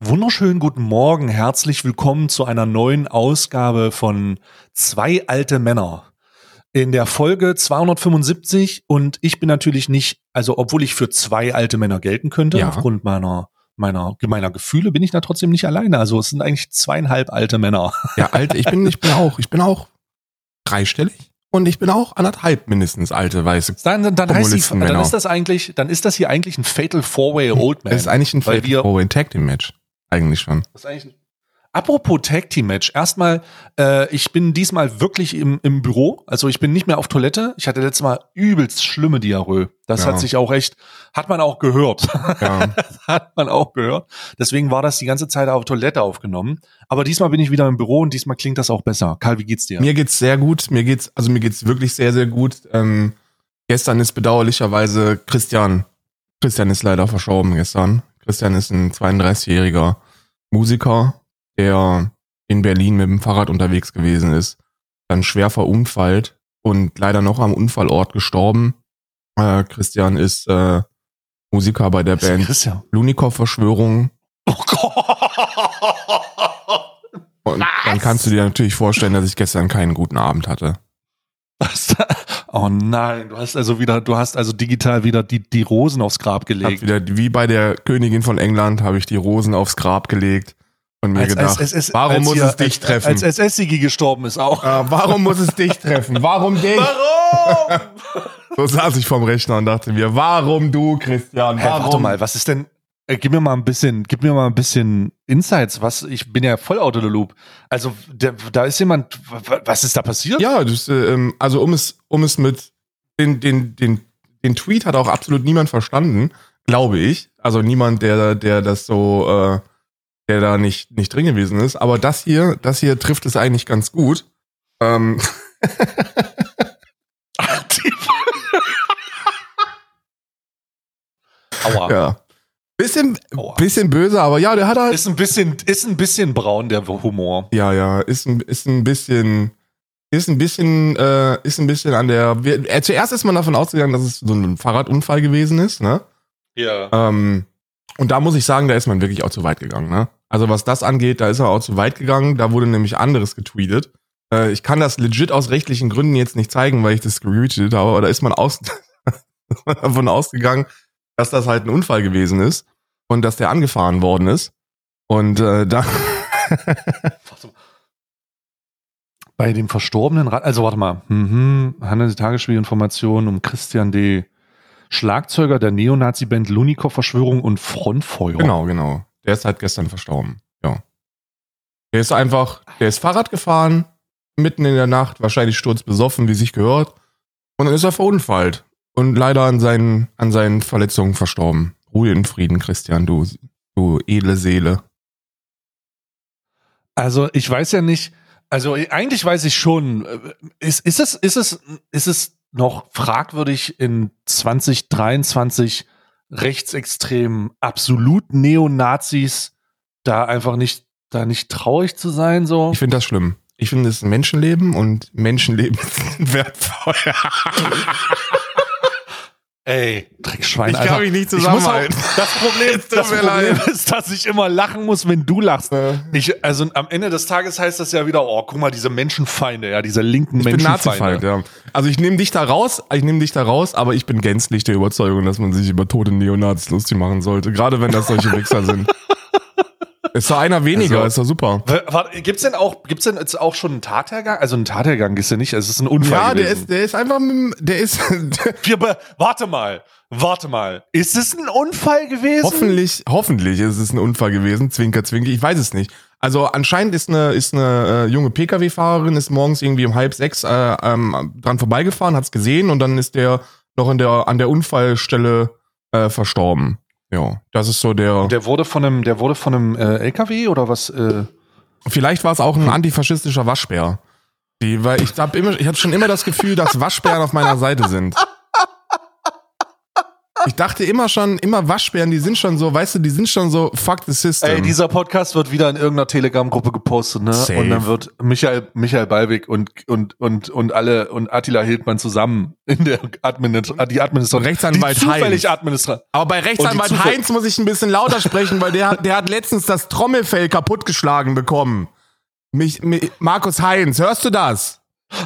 Wunderschönen guten Morgen, herzlich willkommen zu einer neuen Ausgabe von Zwei alte Männer. In der Folge 275 und ich bin natürlich nicht, also obwohl ich für zwei alte Männer gelten könnte, Ja. aufgrund meiner, meiner, meiner Gefühle, bin ich da trotzdem nicht alleine. Also es sind eigentlich zweieinhalb alte Männer. Ja, alt, ich bin, ich bin auch, ich bin auch dreistellig und ich bin auch anderthalb mindestens alte weiße. Dann, dann, dann heißt die, dann ist das eigentlich, dann ist das hier eigentlich ein Fatal Four-Way Old Man. Das ist eigentlich ein Fatal Four-Way Tag Team Match. Eigentlich schon. Das ist eigentlich ein Apropos Tag Team Match. Erstmal, äh, ich bin diesmal wirklich im, im Büro. Also ich bin nicht mehr auf Toilette. Ich hatte letztes Mal übelst schlimme Diarrhoe. Das Ja. hat sich auch echt, hat man auch gehört. Ja. hat man auch gehört. Deswegen war das die ganze Zeit auf Toilette aufgenommen. Aber diesmal bin ich wieder im Büro und diesmal klingt das auch besser. Karl, wie geht's dir? Mir geht's sehr gut. Mir geht's, also mir geht's wirklich sehr, sehr gut. Ähm, gestern ist bedauerlicherweise Christian. Christian ist leider verstorben gestern. Christian ist ein 32-jähriger Musiker, der in Berlin mit dem Fahrrad unterwegs gewesen ist, dann schwer verunfallt und leider noch am Unfallort gestorben. Äh, Christian ist äh, Musiker bei der Band Christian. Lunikow-Verschwörung. Oh Gott. Und Was? dann kannst du dir natürlich vorstellen, dass ich gestern keinen guten Abend hatte. Was? Oh nein, du hast also wieder, du hast also digital wieder die, die Rosen aufs Grab gelegt. wieder, wie bei der Königin von England, habe ich die Rosen aufs Grab gelegt und mir Als- gedacht, als SS warum als muss hier- es dich als, treffen? Als SS-Sigi gestorben ist auch. Ah, warum muss es dich treffen? Warum dich? Warum? So saß ich vorm Rechner und dachte mir, warum du, Christian? Hey, Warum? warte mal, was ist denn? Äh, gib mir mal ein bisschen, gib mir mal ein bisschen Insights. Was? Ich bin ja voll out of the loop. Also der, da ist jemand. Was ist da passiert? Ja, das, äh, ähm, also um es, um es mit den, den, den, den Tweet hat auch absolut niemand verstanden, glaube ich. Also niemand, der, der das so, äh, der da nicht, nicht drin gewesen ist. Aber das hier, das hier trifft es eigentlich ganz gut. Ähm, Aua. ja. Bisschen, Aua. bisschen böse, aber ja, der hat halt. Ist ein bisschen, ist ein bisschen braun der Humor. Ja, ja, ist ein, ist ein bisschen, ist ein bisschen, äh, ist ein bisschen an der. Wir, äh, zuerst ist man davon ausgegangen, dass es so ein Fahrradunfall gewesen ist, ne? Ja. Ähm, und da muss ich sagen, da ist man wirklich auch zu weit gegangen, ne? Also was das angeht, da ist er auch zu weit gegangen. Da wurde nämlich anderes getweetet. Äh, ich kann das legit aus rechtlichen Gründen jetzt nicht zeigen, weil ich das retweetet habe, aber da ist man aus, davon ausgegangen, dass das halt ein Unfall gewesen ist und dass der angefahren worden ist. Und äh, da. Warte mal. Bei dem verstorbenen Rad, also warte mal, mhm, handelt die Tagesspiegelinformationen um Christian D. Schlagzeuger der Neonazi-Band Lunikow-Verschwörung und Frontfeuer. Genau, genau. Der ist halt gestern verstorben. Ja. Der ist einfach, der ist Fahrrad gefahren, mitten in der Nacht, wahrscheinlich sturzbesoffen, wie sich gehört. Und dann ist er verunfallt. Und leider an seinen, an seinen Verletzungen verstorben. Ruhe in Frieden, Christian, du, du edle Seele. Also ich weiß ja nicht, also eigentlich weiß ich schon, äh, ist, ist, es, ist, es, ist es noch fragwürdig in 2023 rechtsextrem absolut Neonazis da einfach nicht, da nicht traurig zu sein so? Ich finde das schlimm. Ich finde, es ist ein Menschenleben und Menschenleben sind wertvoll. Ey, Dreckschwein, Ich kann Alter. mich nicht auch, zusammenhalten. das Problem, tut das Problem ist, dass ich immer lachen muss, wenn du lachst. Äh, Ich, also am Ende des Tages heißt das ja wieder, oh, guck mal, diese Menschenfeinde, ja, diese linken Ich bin Menschenfeinde. Nazi-Feind, ja. Also ich nehme dich da raus, ich nehme dich da raus, aber ich bin gänzlich der Überzeugung, dass man sich über tote Neonazis lustig machen sollte. Gerade wenn das solche Wichser sind. Ist doch einer weniger, Also- ist doch super. Warte, gibt's denn auch, gibt's denn jetzt auch schon einen Tathergang? Also einen Tathergang ist ja nicht, es ist ein Unfall Ja, der gewesen. ist, der ist einfach, mit der ist Wir be warte mal, warte mal. Ist es ein Unfall gewesen? hoffentlich, hoffentlich ist es ein Unfall gewesen, Zwinker, Zwinker, ich weiß es nicht. Also anscheinend ist eine, ist eine äh, junge Pkw-Fahrerin, ist morgens irgendwie um halb sechs äh, ähm, dran vorbeigefahren, hat's gesehen und dann ist der noch in der, an der Unfallstelle äh, verstorben. Ja, das ist so der. Der wurde von einem, der wurde von einem äh, LKW oder was? Äh, Vielleicht war es auch ein antifaschistischer Waschbär. Die, weil ich habe immer, ich habe schon immer das Gefühl, dass Waschbären auf meiner Seite sind. Ich dachte immer schon, immer Waschbären, die sind schon so, weißt du, die sind schon so, fuck the system. Ey, dieser Podcast wird wieder in irgendeiner Telegram-Gruppe gepostet, ne? Safe. Und dann wird Michael, Michael Balwig und, und, und, und alle, und Attila Hildmann zusammen in der Administration, die Administration, Rechtsanwalt die zufällig Heinz. Administration. Aber bei Rechtsanwalt Heinz muss ich ein bisschen lauter sprechen, weil der, hat- der hat letztens das Trommelfell kaputtgeschlagen bekommen. Mich, mich, Markus Heinz, hörst du das?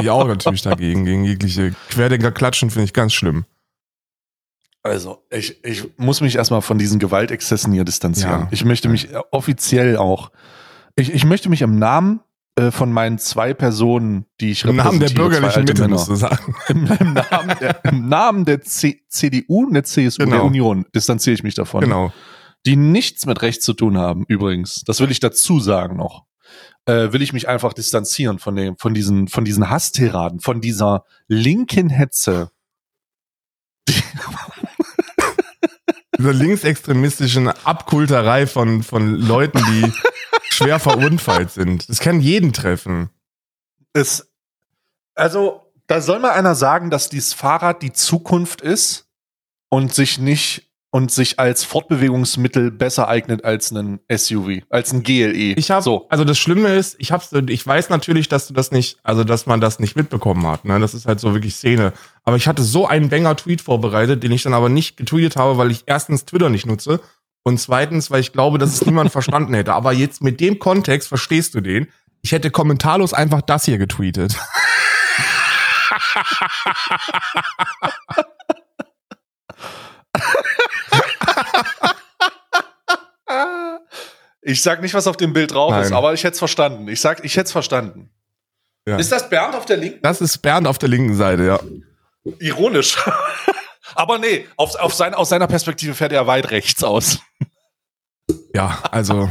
Ich auch natürlich dagegen, gegen jegliche Querdenker klatschen, finde ich ganz schlimm. Also, ich, ich muss mich erstmal von diesen Gewaltexzessen hier distanzieren. Ja. Ich möchte mich offiziell auch, ich, ich möchte mich im Namen äh, von meinen zwei Personen, die ich Im Namen der bürgerlichen Mitte, Männer, musst du sagen. im, im Namen der, im Namen der C CDU und der CSU, Genau. der Union, distanziere ich mich davon. Genau. Die nichts mit Recht zu tun haben, übrigens. Das will ich dazu sagen noch. Äh, will ich mich einfach distanzieren von dem, von diesen, von diesen Hasstiraden, von dieser linken Hetze. Dieser linksextremistischen Abkulterei von, von Leuten, die schwer verunfallt sind. Das kann jeden treffen. Es, also, da soll mal einer sagen, dass dieses Fahrrad die Zukunft ist und sich nicht und sich als Fortbewegungsmittel besser eignet als ein SUV, als ein GLE. Ich habe, so. also das Schlimme ist, ich hab's, ich weiß natürlich, dass du das nicht, also dass man das nicht mitbekommen hat. Ne? Das ist halt so wirklich Szene. Aber ich hatte so einen Banger-Tweet vorbereitet, den ich dann aber nicht getweetet habe, weil ich erstens Twitter nicht nutze und zweitens, weil ich glaube, dass es niemand verstanden hätte. Aber jetzt mit dem Kontext verstehst du den. Ich hätte kommentarlos einfach das hier getweetet. Ich sag nicht, was auf dem Bild drauf ist, Nein. aber ich hätte es verstanden. Ich sag, ich hätte es verstanden. Ja. Ist das Bernd auf der linken? Das ist Bernd auf der linken Seite, ja. Ironisch. aber nee, auf, auf sein, aus seiner Perspektive fährt er weit rechts aus. Ja, also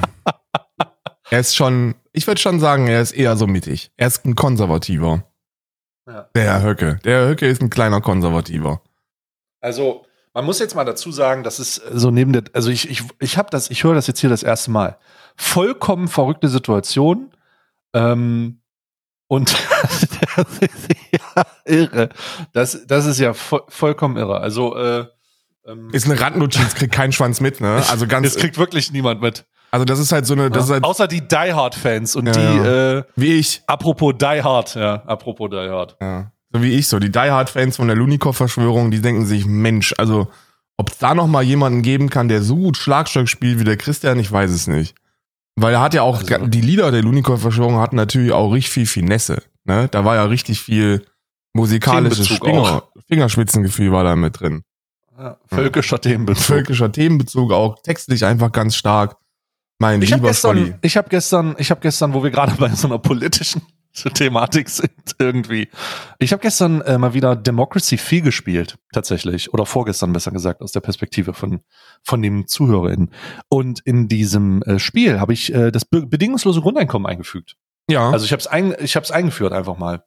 er ist schon, ich würde schon sagen, er ist eher so mittig. Er ist ein Konservativer. Ja. Der Herr Höcke. Der Herr Höcke ist ein kleiner Konservativer. Also, man muss jetzt mal dazu sagen, das ist so neben der, also ich, ich, ich habe das, ich höre das jetzt hier das erste Mal. Vollkommen verrückte Situation. Ähm, und das ist ja irre. Das, das ist ja vo vollkommen irre. Also, äh, ähm, Ist eine Randnotiz, kriegt keinen Schwanz mit, ne? Also ganz, das kriegt wirklich niemand mit. also das ist halt so eine, das ist halt Außer die Die Hard-Fans und Ja, die, ja. Äh, wie ich, apropos Die Hard, ja, apropos Die Hard. ja, so wie ich, so die Die Hard Fans von der Lunikov-Verschwörung, die denken sich, Mensch, also ob es da noch mal jemanden geben kann, der so gut Schlagzeug spielt wie der Christian, ich weiß es nicht. Weil er hat ja auch, Also- die Lieder der Lunikov-Verschwörung hatten natürlich auch richtig viel Finesse, ne? Da war ja richtig viel musikalisches Finger, Fingerspitzengefühl war da mit drin. Ja, völkischer Themenbezug. Völkischer Themenbezug auch, textlich einfach ganz stark. Mein Ich habe lieber Scholli. gestern, ich habe gestern, ich habe gestern, wo wir gerade bei so einer politischen Thematik sind irgendwie. Ich habe gestern äh, mal wieder Democracy 4 gespielt, tatsächlich oder vorgestern besser gesagt aus der Perspektive von von dem ZuhörerInnen. Und in diesem äh, Spiel habe ich äh, das be bedingungslose Grundeinkommen eingefügt. Ja. Also ich habe es ein, ich es eingeführt einfach mal.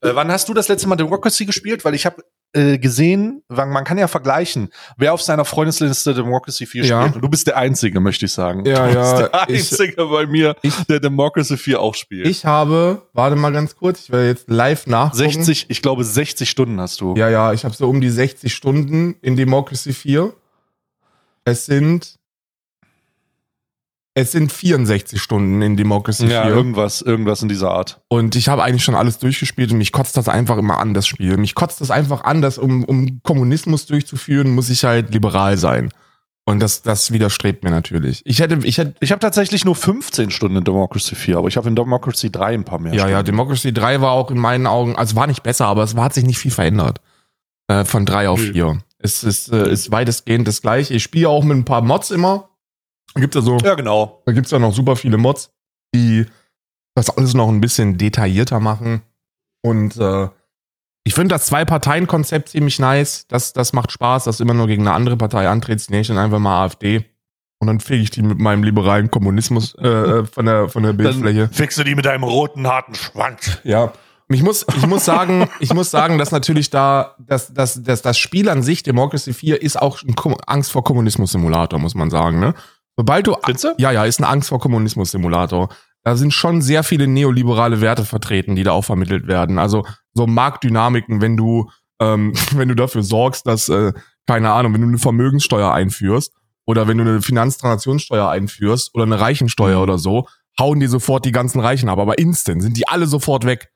Äh, wann hast du das letzte Mal Democracy gespielt? Weil ich habe äh, gesehen, man kann ja vergleichen, wer auf seiner Freundesliste Democracy 4 Ja. spielt. Und du bist der Einzige, möchte ich sagen. Ja, du ja, bist der ich- Einzige bei mir, ich- der Democracy 4 auch spielt. Ich habe, warte mal ganz kurz, ich werde jetzt live nachgucken. 60, ich glaube 60 Stunden hast du. Ja, ja, ich habe so um die 60 Stunden in Democracy 4. Es sind es sind 64 Stunden in Democracy Ja, 4 irgendwas, irgendwas in dieser Art. und ich habe eigentlich schon alles durchgespielt und mich kotzt das einfach immer an das Spiel. Mich kotzt das einfach an, dass um um Kommunismus durchzuführen, muss ich halt liberal sein. Und das das widerstrebt mir natürlich. Ich hätte ich hätte Ich habe tatsächlich nur 15 Stunden in Democracy 4, aber ich habe in Democracy 3 ein paar mehr. Ja, ja, Stunden. Democracy 3 war auch in meinen Augen, also war nicht besser, aber es war, hat sich nicht viel verändert. Äh, von 3 auf Nö. 4. Es ist, äh, ist weitestgehend das gleiche. Ich spiele auch mit ein paar Mods immer. Da gibt's ja so, ja, genau. da gibt's ja noch super viele Mods, die das alles noch ein bisschen detaillierter machen. Und äh, ich finde das Zwei-Parteien-Konzept ziemlich nice. Das, das macht Spaß, dass du immer nur gegen eine andere Partei antrittst. Nenne ich dann einfach mal AfD. Und dann fege ich die mit meinem liberalen Kommunismus äh, äh, von, der, von der Bildfläche. Dann fixst du die mit deinem roten, harten Schwanz. Ja. Ich muss, ich muss sagen, ich muss sagen, dass natürlich da, dass, dass, dass das Spiel an sich, Democracy 4, ist auch ein Angst vor Kommunismus-Simulator, muss man sagen, ne? Sobald du, du? ja, ja, ist ein Angst vor Kommunismus-Simulator. Da sind schon sehr viele neoliberale Werte vertreten, die da auch vermittelt werden. Also so Marktdynamiken, wenn du ähm, wenn du dafür sorgst, dass, äh, keine Ahnung, wenn du eine Vermögenssteuer einführst oder wenn du eine Finanztransaktionssteuer einführst oder eine Reichensteuer oder so, hauen die sofort die ganzen Reichen ab. Aber instant sind die alle sofort weg.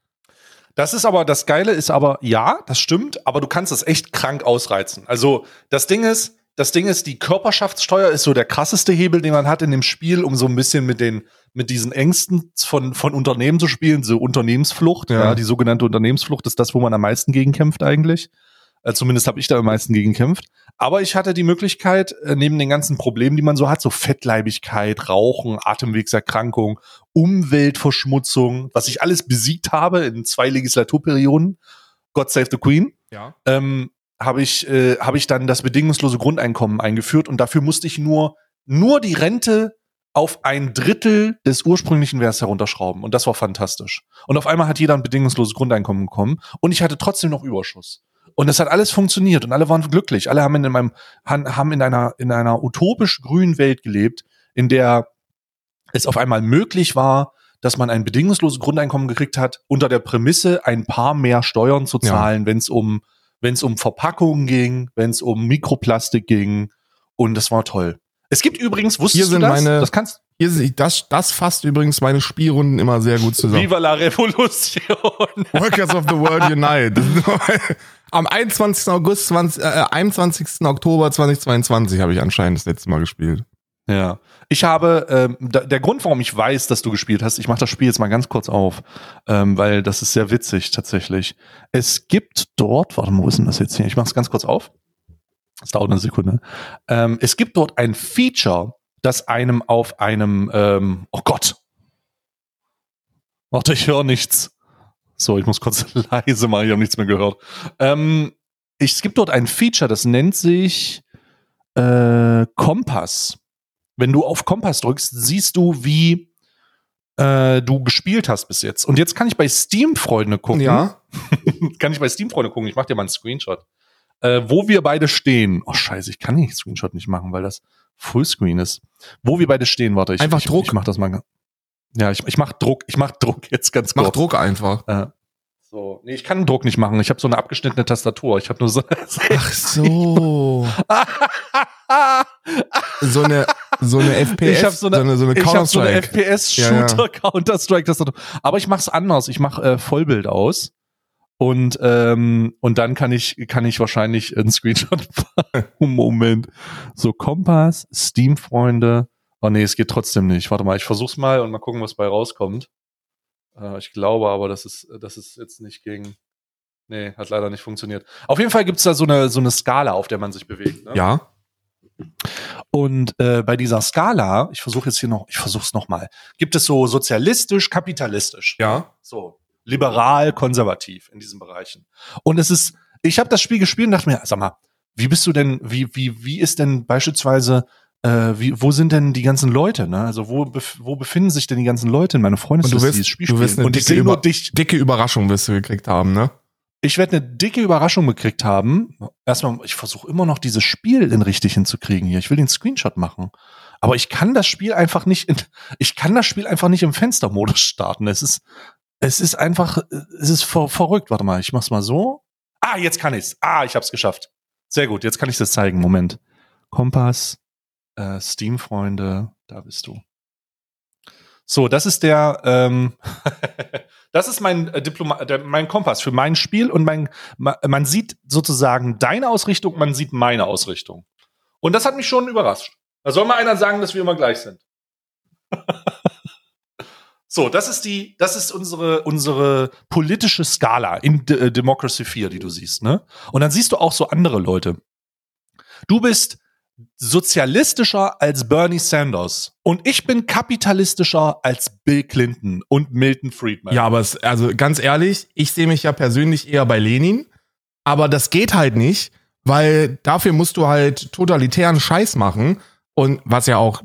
Das ist aber, das Geile ist aber, ja, das stimmt, aber du kannst es echt krank ausreizen. Also das Ding ist, das Ding ist, die Körperschaftssteuer ist so der krasseste Hebel, den man hat in dem Spiel, um so ein bisschen mit den, mit diesen Ängsten von, von Unternehmen zu spielen, so Unternehmensflucht, ja. ja die sogenannte Unternehmensflucht ist das, wo man am meisten gegen kämpft eigentlich. Äh, zumindest habe ich da am meisten gegen gekämpft. Aber ich hatte die Möglichkeit, äh, neben den ganzen Problemen, die man so hat, so Fettleibigkeit, Rauchen, Atemwegserkrankung, Umweltverschmutzung, was ich alles besiegt habe in zwei Legislaturperioden, God Save the Queen, ja. ähm, habe ich, äh, hab ich dann das bedingungslose Grundeinkommen eingeführt und dafür musste ich nur, nur die Rente auf ein Drittel des ursprünglichen Werts herunterschrauben. Und das war fantastisch. Und auf einmal hat jeder ein bedingungsloses Grundeinkommen bekommen und ich hatte trotzdem noch Überschuss. Und es hat alles funktioniert und alle waren glücklich. Alle haben in meinem, haben in einer, in einer utopisch grünen Welt gelebt, in der es auf einmal möglich war, dass man ein bedingungsloses Grundeinkommen gekriegt hat, unter der Prämisse, ein paar mehr Steuern zu zahlen, ja. wenn es um, wenn es um Verpackungen ging, wenn es um Mikroplastik ging. Und das war toll. Es gibt übrigens, wusstest Hier sind du das? Meine, das kannst hier, das, das fasst übrigens meine Spielrunden immer sehr gut zusammen. Viva la Revolution. Workers of the World Unite. Am 21. August 20, äh, 21. Oktober 2022 habe ich anscheinend das letzte Mal gespielt. Ja. Ich habe, ähm, da, der Grund, warum ich weiß, dass du gespielt hast, ich mache das Spiel jetzt mal ganz kurz auf, ähm, weil das ist sehr witzig tatsächlich. Es gibt dort, warte mal, wo ist denn das jetzt hier? Ich mache es ganz kurz auf. Das dauert eine Sekunde. Ähm, es gibt dort ein Feature, das einem auf einem, ähm, oh Gott. Warte, ich höre nichts. So, ich muss kurz leise machen, ich habe nichts mehr gehört. Ähm, es gibt dort ein Feature, das nennt sich äh, Kompass. Wenn du auf Kompass drückst, siehst du, wie äh, du gespielt hast bis jetzt. Und jetzt kann ich bei Steam Freunde gucken. Ja. kann ich bei Steam Freunde gucken. Ich mache dir mal einen Screenshot. Äh, wo wir beide stehen. Oh Scheiße, ich kann den Screenshot nicht machen, weil das Fullscreen ist. Wo wir beide stehen, warte ich. Einfach ich, Druck. Ich mach das mal. Ja, ich, ich mach Druck. Ich mach Druck jetzt ganz kurz. Mach Druck einfach. Äh, so, nee, ich kann Druck nicht machen. Ich habe so eine abgeschnittene Tastatur. Ich habe nur so. Ach so. so eine so eine FPS. Ich habe so eine, so eine, so eine, ich hab so eine FPS Shooter ja, ja. Counter Strike Tastatur. Aber ich mach's anders. Ich mach äh, Vollbild aus und ähm, und dann kann ich kann ich wahrscheinlich einen Screenshot Moment so Kompass Steam Freunde oh nee es geht trotzdem nicht warte mal ich versuch's mal und mal gucken was bei rauskommt äh, ich glaube aber dass es dass es jetzt nicht ging nee hat leider nicht funktioniert auf jeden Fall gibt's da so eine so eine Skala auf der man sich bewegt ne? ja und äh, bei dieser Skala ich versuche jetzt hier noch ich versuch's noch mal gibt es so sozialistisch kapitalistisch ja so liberal, konservativ in diesen Bereichen. Und es ist, ich habe das Spiel gespielt und dachte mir, sag mal, wie bist du denn, wie, wie, wie ist denn beispielsweise, äh, wie, wo sind denn die ganzen Leute, ne? Also wo, bef wo befinden sich denn die ganzen Leute in meiner Freundesliste, die das Spiel du wirst eine und ich sehe nur dich. Dicke Überraschung wirst du gekriegt haben, ne? Ich werde eine dicke Überraschung gekriegt haben. Erstmal, ich versuche immer noch dieses Spiel in richtig hinzukriegen hier. Ich will den Screenshot machen. Aber ich kann das Spiel einfach nicht in, ich kann das Spiel einfach nicht im Fenstermodus starten. Es ist, es ist einfach, es ist ver verrückt. Warte mal, ich mach's mal so. Ah, jetzt kann ich's. Ah, ich hab's geschafft. Sehr gut, jetzt kann ich das zeigen. Moment. Kompass, äh, Steam-Freunde, da bist du. So, das ist der, ähm, das ist mein äh, Diploma der, mein Kompass für mein Spiel und mein, man sieht sozusagen deine Ausrichtung, man sieht meine Ausrichtung. Und das hat mich schon überrascht. Da soll mal einer sagen, dass wir immer gleich sind. So, das ist die, das ist unsere, unsere politische Skala in D äh, Democracy 4, die du siehst, ne? Und dann siehst du auch so andere Leute. Du bist sozialistischer als Bernie Sanders und ich bin kapitalistischer als Bill Clinton und Milton Friedman. Ja, aber es, also ganz ehrlich, ich sehe mich ja persönlich eher bei Lenin, aber das geht halt nicht, weil dafür musst du halt totalitären Scheiß machen und was ja auch,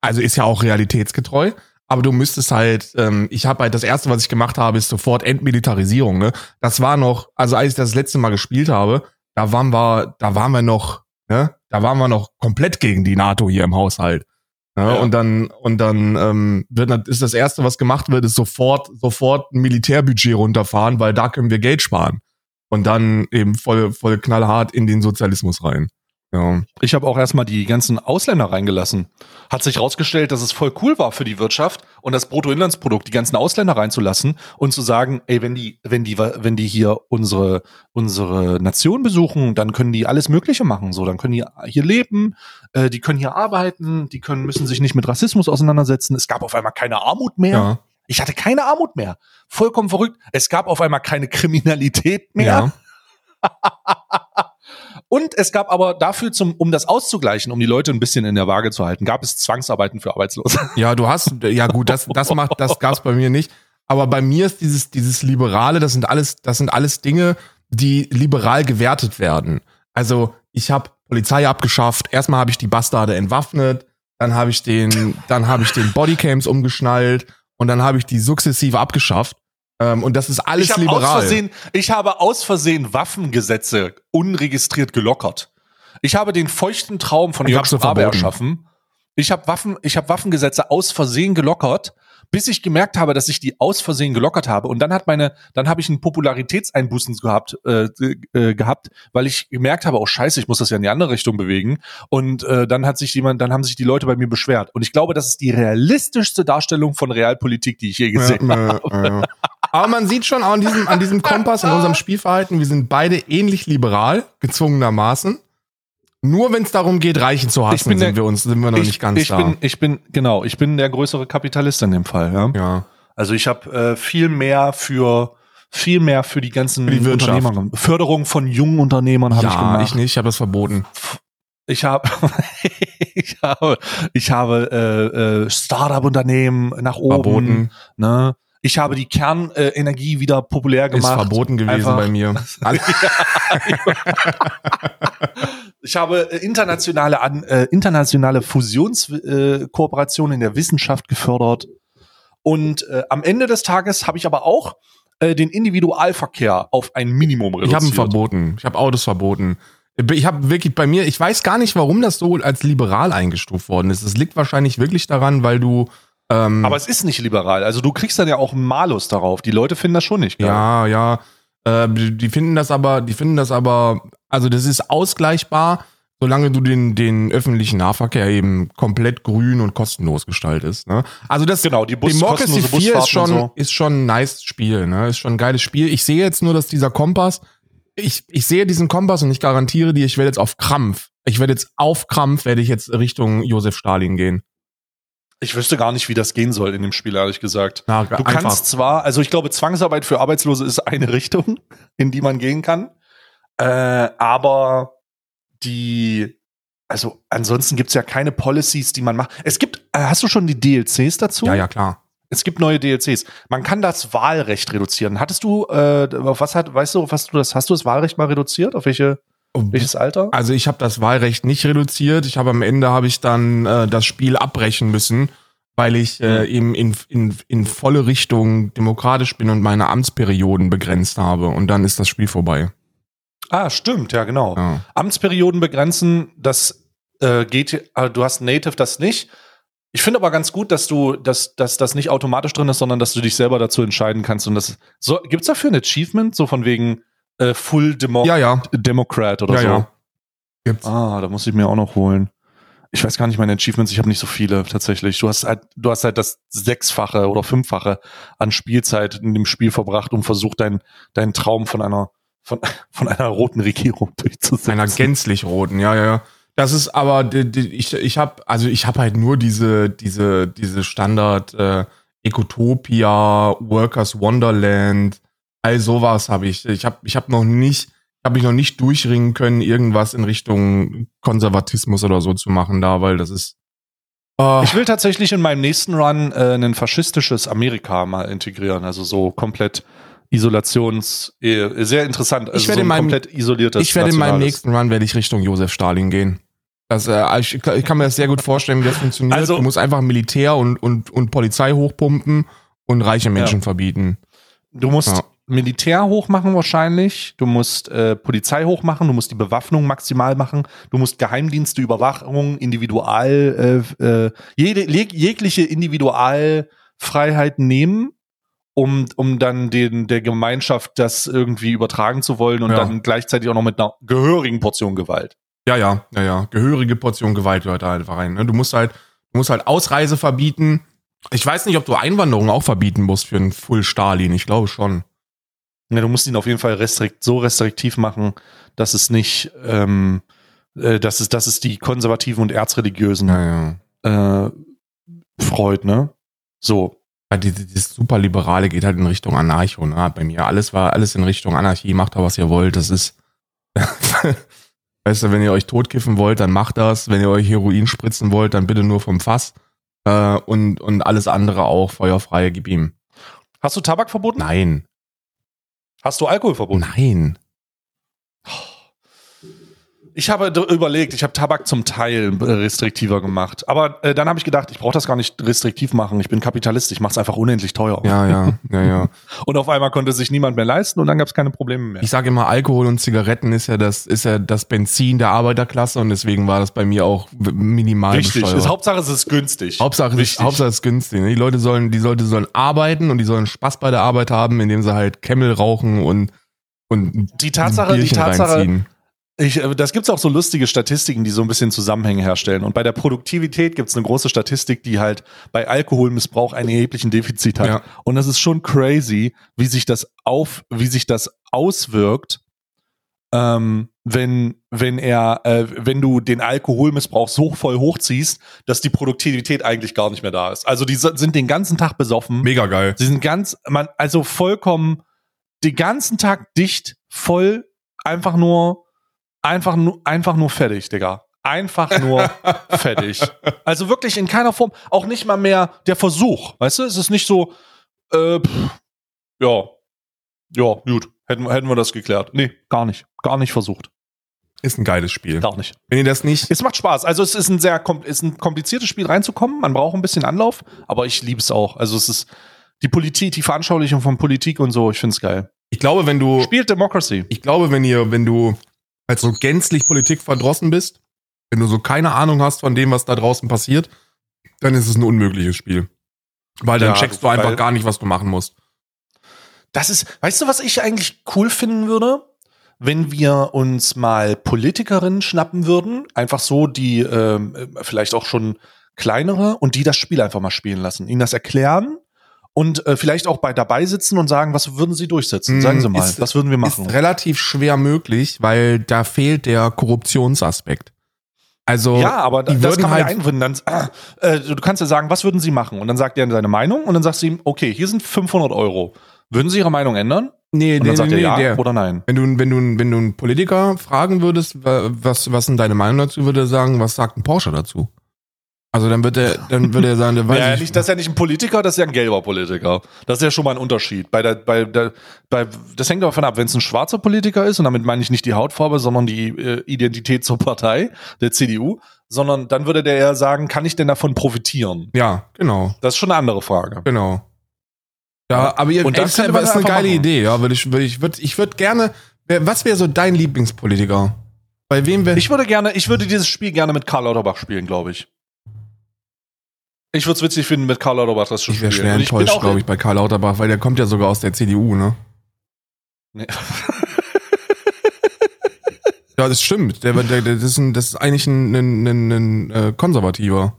also ist ja auch realitätsgetreu aber du müsstest halt, ähm, ich habe halt das erste, was ich gemacht habe, ist sofort Entmilitarisierung. Ne? Das war noch, also als ich das letzte Mal gespielt habe, da waren wir, da waren wir noch, ne? da waren wir noch komplett gegen die NATO hier im Haushalt. Ne? Ja. Und dann und dann ähm, wird ist das erste, was gemacht wird, ist sofort sofort ein Militärbudget runterfahren, weil da können wir Geld sparen. und dann eben voll, voll knallhart in den Sozialismus rein. Ja. Ich habe auch erstmal die ganzen Ausländer reingelassen. Hat sich herausgestellt, dass es voll cool war für die Wirtschaft und das Bruttoinlandsprodukt, die ganzen Ausländer reinzulassen und zu sagen, ey, wenn die, wenn die, wenn die hier unsere, unsere Nation besuchen, dann können die alles Mögliche machen. So, dann können die hier leben, äh, die können hier arbeiten, die können, müssen sich nicht mit Rassismus auseinandersetzen. Es gab auf einmal keine Armut mehr. Ja. Ich hatte keine Armut mehr. Vollkommen verrückt. Es gab auf einmal keine Kriminalität mehr. Ja. Und es gab aber dafür, zum, um das auszugleichen, um die Leute ein bisschen in der Waage zu halten, gab es Zwangsarbeiten für Arbeitslose. Ja, du hast, ja gut, das, das macht, das gab's bei mir nicht. Aber bei mir ist dieses, dieses Liberale, das sind alles, das sind alles Dinge, die liberal gewertet werden. Also ich habe Polizei abgeschafft, erstmal habe ich die Bastarde entwaffnet, dann habe ich den, dann habe ich den Bodycams umgeschnallt und dann habe ich die sukzessive abgeschafft. Ähm, und das ist alles ich liberal. Versehen, ich habe aus Versehen Waffengesetze unregistriert gelockert. Ich habe den feuchten Traum von Rabe verboten. erschaffen. Ich habe Waffen, ich habe Waffengesetze aus Versehen gelockert, bis ich gemerkt habe, dass ich die aus Versehen gelockert habe. Und dann hat meine, dann habe ich einen Popularitätseinbußen gehabt, äh, äh, gehabt, weil ich gemerkt habe, oh Scheiße, ich muss das ja in die andere Richtung bewegen. Und äh, dann hat sich jemand, dann haben sich die Leute bei mir beschwert. Und ich glaube, das ist die realistischste Darstellung von Realpolitik, die ich je gesehen habe. Ja, ja, ja. Aber man sieht schon an diesem, an diesem Kompass, in unserem Spielverhalten, wir sind beide ähnlich liberal, gezwungenermaßen. Nur wenn es darum geht, Reichen zu hassen, Ich bin der- sind wir uns, sind wir noch ich, nicht ganz ich da. bin, ich bin, genau, ich bin der größere Kapitalist in dem Fall. Ja? ja. Also ich habe äh, viel mehr für viel mehr für die ganzen Für die. Unternehmer. Förderung von jungen Unternehmern habe ich ja, gemacht. ich nicht, ich habe das verboten. Ich habe, ich habe, ich habe äh, äh, Startup-Unternehmen nach oben. Verboten. Ne? Ich habe die Kernenergie äh, Energie wieder populär Ist gemacht. verboten gewesen Einfach- bei mir. Ich habe äh, internationale, an, äh, internationale Fusionskooperationen äh, Kooperationen in der Wissenschaft gefördert. Und äh, am Ende des Tages habe ich aber auch äh, den Individualverkehr auf ein Minimum Ich habe ihn reduziert. verboten. Ich habe Autos verboten. Ich habe wirklich bei mir, ich weiß gar nicht, warum das so als liberal eingestuft worden ist. Es liegt wahrscheinlich wirklich daran, weil du ähm, aber es ist nicht liberal. Also du kriegst dann ja auch einen Malus darauf. Die Leute finden das schon nicht geil. Ja, ja. Äh, die, finden das aber, die finden das aber, also das ist ausgleichbar, solange du den, den öffentlichen Nahverkehr eben komplett grün und kostenlos gestaltest. Ne? Also das Genau, die Bus, Democracy kostenlose 4 ist schon, so. ist schon ein nice Spiel, ne? Ist schon ein geiles Spiel. Ich sehe jetzt nur, dass dieser Kompass, ich, ich sehe diesen Kompass und ich garantiere dir, ich werde jetzt auf Krampf, ich werde jetzt auf Krampf, werde ich jetzt Richtung Josef Stalin gehen. Ich wüsste gar nicht, wie das gehen soll in dem Spiel, ehrlich gesagt. Ja, Du kannst zwar, also ich glaube, Zwangsarbeit für Arbeitslose ist eine Richtung, in die man gehen kann. Äh, aber die, also ansonsten gibt's ja keine Policies, die man macht. Es gibt, äh, hast du schon die DLCs dazu? Ja, ja, klar. Es gibt neue DLCs. Man kann das Wahlrecht reduzieren. Hattest du, äh, auf was hat, weißt du, auf was du das, hast du das Wahlrecht mal reduziert? Auf welche, welches Alter? Also ich habe das Wahlrecht nicht reduziert. Ich habe am Ende habe ich dann äh, das Spiel abbrechen müssen, weil ich äh, eben in, in, in volle Richtung demokratisch bin und meine Amtsperioden begrenzt habe. Und dann ist das Spiel vorbei. Ah, stimmt, ja, genau. Ja. Amtsperioden begrenzen, das äh, geht, äh, du hast Native das nicht. Ich finde aber ganz gut, dass du, dass, dass das nicht automatisch drin ist, sondern dass du dich selber dazu entscheiden kannst. Und das so, gibt's dafür ein Achievement, so von wegen äh, Full Demo Ja, ja. Democrat oder Ja, so? ja. Gibt's. Ah, da muss ich mir auch noch holen. Ich weiß gar nicht meine Achievements, ich habe nicht so viele tatsächlich. Du hast halt, du hast halt das sechsfache oder fünffache an Spielzeit in dem Spiel verbracht und versucht, deinen deinen Traum von einer von, von einer roten Regierung durchzusetzen. Einer gänzlich roten, ja, ja, ja. Das ist aber, die, die, ich, ich habe, also ich habe halt nur diese, diese, diese Standard äh, Ecotopia, Workers Wonderland, all sowas habe ich. Ich habe, ich habe noch nicht, habe ich noch nicht durchringen können, irgendwas in Richtung Konservatismus oder so zu machen da, weil das ist. Oh, Ich will tatsächlich in meinem nächsten Run äh, ein faschistisches Amerika mal integrieren, also so komplett Isolations, äh, sehr interessant, also Ich werde so in ein meinem- komplett isoliertes. ich werde in meinem nächsten Run werde ich Richtung Josef Stalin gehen. Das, äh, ich, ich kann mir das sehr gut vorstellen, wie das funktioniert. Also- du musst einfach Militär und, und, und Polizei hochpumpen und reiche Menschen verbieten. Du musst Ja. Militär hochmachen wahrscheinlich, du musst äh, Polizei hochmachen, du musst die Bewaffnung maximal machen, du musst Geheimdienste, Überwachung, Individual, äh, äh, jede, jeg, jegliche Individualfreiheit nehmen um, um dann den, der Gemeinschaft das irgendwie übertragen zu wollen und Ja. dann gleichzeitig auch noch mit einer gehörigen Portion Gewalt. Ja, ja, ja, ja. Gehörige Portion Gewalt gehört da einfach rein. Ne? Du musst halt, du musst halt Ausreise verbieten. Ich weiß nicht, ob du Einwanderung auch verbieten musst für einen Full Stalin. Ich glaube schon. Ja, du musst ihn auf jeden Fall restrikt, so restriktiv machen, dass es nicht, ähm, äh, dass es, dass es die Konservativen und Erzreligiösen Ja, ja. äh, freut, ne? So. Ja, die- die- Dieses Superliberale geht halt in Richtung Anarcho. Ne? Bei mir alles war alles in Richtung Anarchie. Macht da was ihr wollt. Das ist, weißt du, wenn ihr euch totkiffen wollt, dann macht das. Wenn ihr euch Heroin spritzen wollt, dann bitte nur vom Fass. Äh, und und alles andere auch feuerfrei. Gib ihm. Hast du Tabak verboten? Nein, Hast du Alkohol verboten? nein. Ich habe überlegt, ich habe Tabak zum Teil restriktiver gemacht. Aber äh, dann habe ich gedacht, ich brauche das gar nicht restriktiv machen. Ich bin Kapitalist, ich mache es einfach unendlich teuer. Ja, ja, ja, ja. Und auf einmal konnte sich niemand mehr leisten und dann gab es keine Probleme mehr. Ich sage immer, Alkohol und Zigaretten ist ja das, ist ja das Benzin der Arbeiterklasse und deswegen war das bei mir auch minimal Richtig. Ist, Hauptsache es ist günstig. Hauptsache, ist. Hauptsache es ist günstig. Ne? Die Leute sollen, die Leute sollen arbeiten und die sollen Spaß bei der Arbeit haben, indem sie halt Camel rauchen und und Die Tatsache, die Tatsache, reinziehen. Ich, äh, das gibt's auch so lustige Statistiken, die so ein bisschen Zusammenhänge herstellen. Und bei der Produktivität gibt's eine große Statistik, die halt bei Alkoholmissbrauch einen erheblichen Defizit hat. Ja. Und das ist schon crazy, wie sich das auf, wie sich das auswirkt, ähm, wenn, wenn er, äh, wenn du den Alkoholmissbrauch so voll hochziehst, dass die Produktivität eigentlich gar nicht mehr da ist. Also die sind den ganzen Tag besoffen. Mega geil. Sie sind ganz, man, also vollkommen den ganzen Tag dicht, voll, einfach nur, einfach nur, einfach nur fertig, Digga. Einfach nur fertig. Also wirklich in keiner Form, auch nicht mal mehr der Versuch, weißt du? Es ist nicht so, äh, pff, ja, ja, gut, hätten, hätten wir das geklärt. Nee, gar nicht, gar nicht versucht, Ist ein geiles Spiel. gar nicht. Wenn ihr das nicht, Es macht Spaß. Also es ist ein sehr ist ein kompliziertes Spiel reinzukommen. Man braucht ein bisschen Anlauf, aber ich liebe es auch. Also es ist die Politik, die Veranschaulichung von Politik und so. Ich finde es geil. ich glaube, wenn du, Spielt Democracy. ich glaube, wenn ihr, wenn du halt so gänzlich Politik verdrossen bist, wenn du so keine Ahnung hast von dem, was da draußen passiert, dann ist es ein unmögliches Spiel. Weil dann Ja, checkst du einfach gar nicht, was du machen musst. Das ist, weißt du, was ich eigentlich cool finden würde? Wenn wir uns mal Politikerinnen schnappen würden, einfach so, die ähm, äh, vielleicht auch schon kleinere und die das Spiel einfach mal spielen lassen, ihnen das erklären und äh, vielleicht auch bei dabei sitzen und sagen, was würden sie durchsetzen? Sagen Sie Mm, mal, ist- was würden wir machen? Ist relativ schwer möglich, weil da fehlt der Korruptionsaspekt. Also, Ja, aber die das kann man ja halt- einwenden. Dann, ah, äh, du kannst ja sagen, was würden Sie machen? Und dann sagt er seine Meinung und dann sagst du ihm, okay, hier sind 500 Euro. Würden Sie Ihre Meinung ändern? nee, Und dann nee, sagt nee, er ja der, oder nein. wenn du, wenn du, wenn du einen Politiker fragen würdest, wa- was, was sind deine Meinung dazu, würde er sagen, was sagt ein Porsche dazu? Also dann wird er, dann würde er sagen, der weiß Ja, ich, nicht, das ist ja nicht ein Politiker, das ist ja ein gelber Politiker. Das ist ja schon mal ein Unterschied. Bei der, bei der, bei, das hängt davon ab, wenn es ein schwarzer Politiker ist, und damit meine ich nicht die Hautfarbe, sondern die äh, Identität zur Partei, der CDU, sondern dann würde der eher sagen, kann ich denn davon profitieren? ja, genau, Das ist schon eine andere Frage. genau. Ja, aber ihr, Und das ist eine geile machen. Idee, ja, würde ich, würde ich, würde, ich würde gerne, was wäre so dein Lieblingspolitiker? Bei wem wäre Ich würde gerne, ich würde dieses Spiel gerne mit Karl Lauterbach spielen, glaube ich. Ich würde es witzig finden, mit Karl Lauterbach das zu ich wäre spielen. schwer enttäuscht, glaube ich, bei Karl Lauterbach, weil der kommt ja sogar aus der CDU, ne? Nee. Ja, das stimmt. Der, der, der, das, ist ein, das ist eigentlich ein, ein, ein, ein äh, Konservativer.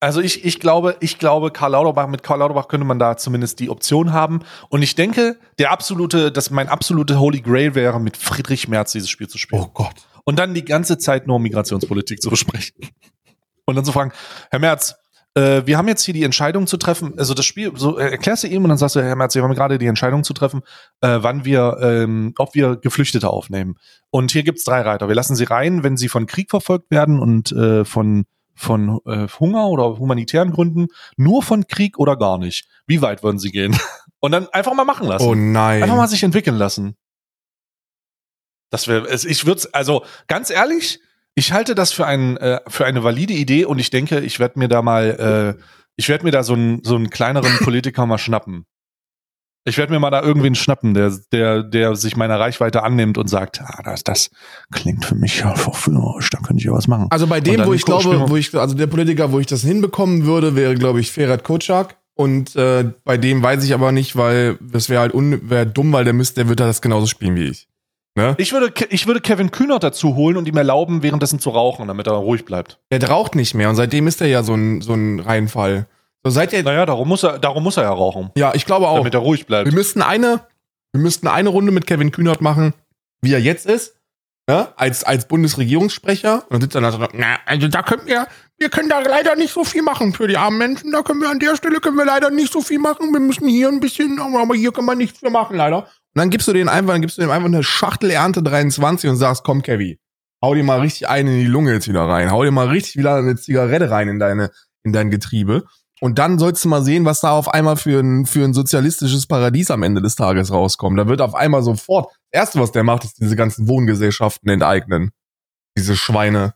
Also ich, ich glaube, ich glaube, Karl Lauterbach, mit Karl Lauterbach könnte man da zumindest die Option haben. Und ich denke, der absolute, dass mein absolute Holy Grail wäre, mit Friedrich Merz dieses Spiel zu spielen. Gott. Und dann die ganze Zeit nur Migrationspolitik zu besprechen. Und dann zu fragen, Herr Merz, äh, wir haben jetzt hier die Entscheidung zu treffen, also das Spiel, so äh, erklärst du ihm und dann sagst du, Herr Merz, wir haben gerade die Entscheidung zu treffen, äh, wann wir, ähm, ob wir Geflüchtete aufnehmen. Und hier gibt's drei Reiter. Wir lassen sie rein, wenn sie von Krieg verfolgt werden und äh, von von äh, Hunger oder humanitären Gründen, nur von Krieg oder gar nicht. Wie weit würden sie gehen? Und dann einfach mal machen lassen. Oh nein. Einfach mal sich entwickeln lassen. Das wäre, ich würde also ganz ehrlich, ich halte das für ein äh, für eine valide Idee und ich denke, ich werde mir da mal, äh, ich werde mir da so einen so einen kleineren Politiker mal schnappen. Ich werde mir mal da irgendwen schnappen, der der der sich meiner Reichweite annimmt und sagt, ah, das das klingt für mich ja verführerisch, da könnte ich ja was machen. also bei dem, wo ich glaube, wo ich, also der Politiker, wo ich das hinbekommen würde, wäre, glaube ich, Ferhat Kocak. Und äh, bei dem weiß ich aber nicht, weil das wäre halt un wär dumm, weil der müsste, der wird das genauso spielen wie ich. Ne? Ich würde, ich würde Kevin Kühnert dazu holen und ihm erlauben, währenddessen zu rauchen, damit er ruhig bleibt. Der raucht nicht mehr und seitdem ist er ja so ein, so ein Reinfall. So seit er, Naja, darum muss er, darum muss er ja rauchen, ja, ich glaube auch. damit er ruhig bleibt. Wir müssten eine, wir müssten eine Runde mit Kevin Kühnert machen, wie er jetzt ist, ne? als, als Bundesregierungssprecher. Und dann sitzt er da so, na, also da können wir, wir können da leider nicht so viel machen für die armen Menschen. Da können wir an der Stelle können wir leider nicht so viel machen. Wir müssen hier ein bisschen, aber hier können wir nichts mehr machen, leider. Und dann gibst du den einfach, dann gibst du dem einfach eine Schachtel Ernte 23 und sagst, komm, Kevin, hau dir mal richtig einen in die Lunge jetzt wieder rein. Hau dir mal richtig wieder eine Zigarette rein in deine, in dein Getriebe. Und dann sollst du mal sehen, was da auf einmal für ein, für ein sozialistisches Paradies am Ende des Tages rauskommt. Da wird auf einmal sofort, das erste, was der macht, ist diese ganzen Wohngesellschaften enteignen. Diese Schweine.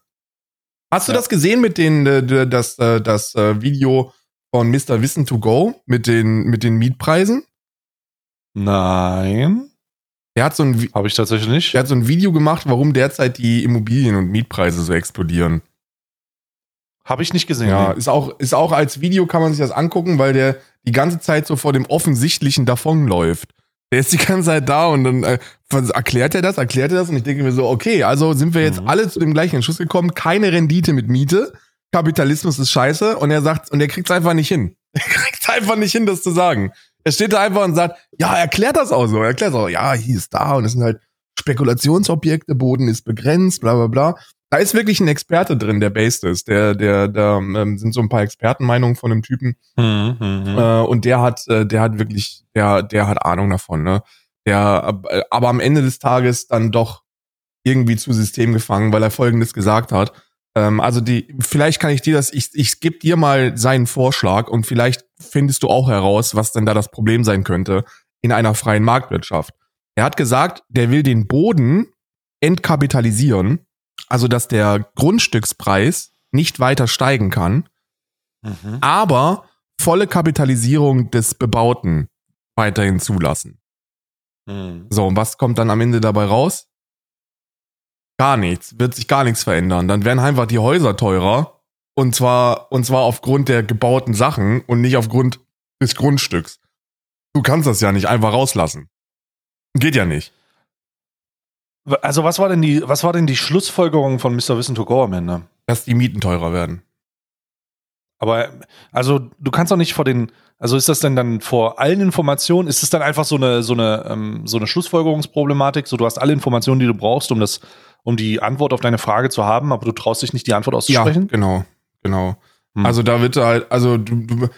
Hast du Ja. das gesehen mit den, äh, das, äh, das äh, Video von Mr. Wissen to Go mit den, mit den Mietpreisen? Nein, Der hat so ein, habe ich tatsächlich nicht. der hat so ein Video gemacht, warum derzeit die Immobilien- und Mietpreise so explodieren. Habe ich nicht gesehen. Ja, nee. ist auch, ist auch als Video kann man sich das angucken, weil der die ganze Zeit so vor dem Offensichtlichen davonläuft. Der ist die ganze Zeit da und dann äh, erklärt er das, erklärt er das und ich denke mir so, okay, also sind wir jetzt Mhm. alle zu dem gleichen Entschluss gekommen, keine Rendite mit Miete, Kapitalismus ist scheiße und er sagt, und er kriegt es einfach nicht hin. Er kriegt es einfach nicht hin, das zu sagen. Er steht da einfach und sagt, ja, er erklärt das auch so, er erklärt auch, ja, hier ist da und es sind halt Spekulationsobjekte, Boden ist begrenzt, bla bla bla. Da ist wirklich ein Experte drin, der based ist. Der, der, da ähm, sind so ein paar Expertenmeinungen von einem Typen. Mhm, mhm. Äh, und der hat, äh, der hat wirklich, der, der hat Ahnung davon, ne? Der, äh, aber am Ende des Tages dann doch irgendwie zu System gefangen, weil er folgendes gesagt hat. Ähm, also die, vielleicht kann ich dir das, ich, ich gebe dir mal seinen Vorschlag und vielleicht findest du auch heraus, was denn da das Problem sein könnte in einer freien Marktwirtschaft. Er hat gesagt, der will den Boden entkapitalisieren, also dass der Grundstückspreis nicht weiter steigen kann, Mhm. aber volle Kapitalisierung des Bebauten weiterhin zulassen. Mhm. So, und was kommt dann am Ende dabei raus? Gar nichts, wird sich gar nichts verändern. Dann werden einfach die Häuser teurer und zwar und zwar aufgrund der gebauten Sachen und nicht aufgrund des Grundstücks. Du kannst das ja nicht einfach rauslassen. Geht ja nicht. Also was war denn die, was war denn die Schlussfolgerung von Mr. Wissen to Go am Ende? Dass die Mieten teurer werden. Aber also du kannst doch nicht vor den, also ist das denn dann vor allen Informationen, ist es dann einfach so eine so eine ähm, so eine Schlussfolgerungsproblematik, so du hast alle Informationen, die du brauchst, um das um die Antwort auf deine Frage zu haben, aber du traust dich nicht die Antwort Ja, auszusprechen? genau, genau. Hm. Also da wird halt, also du, du,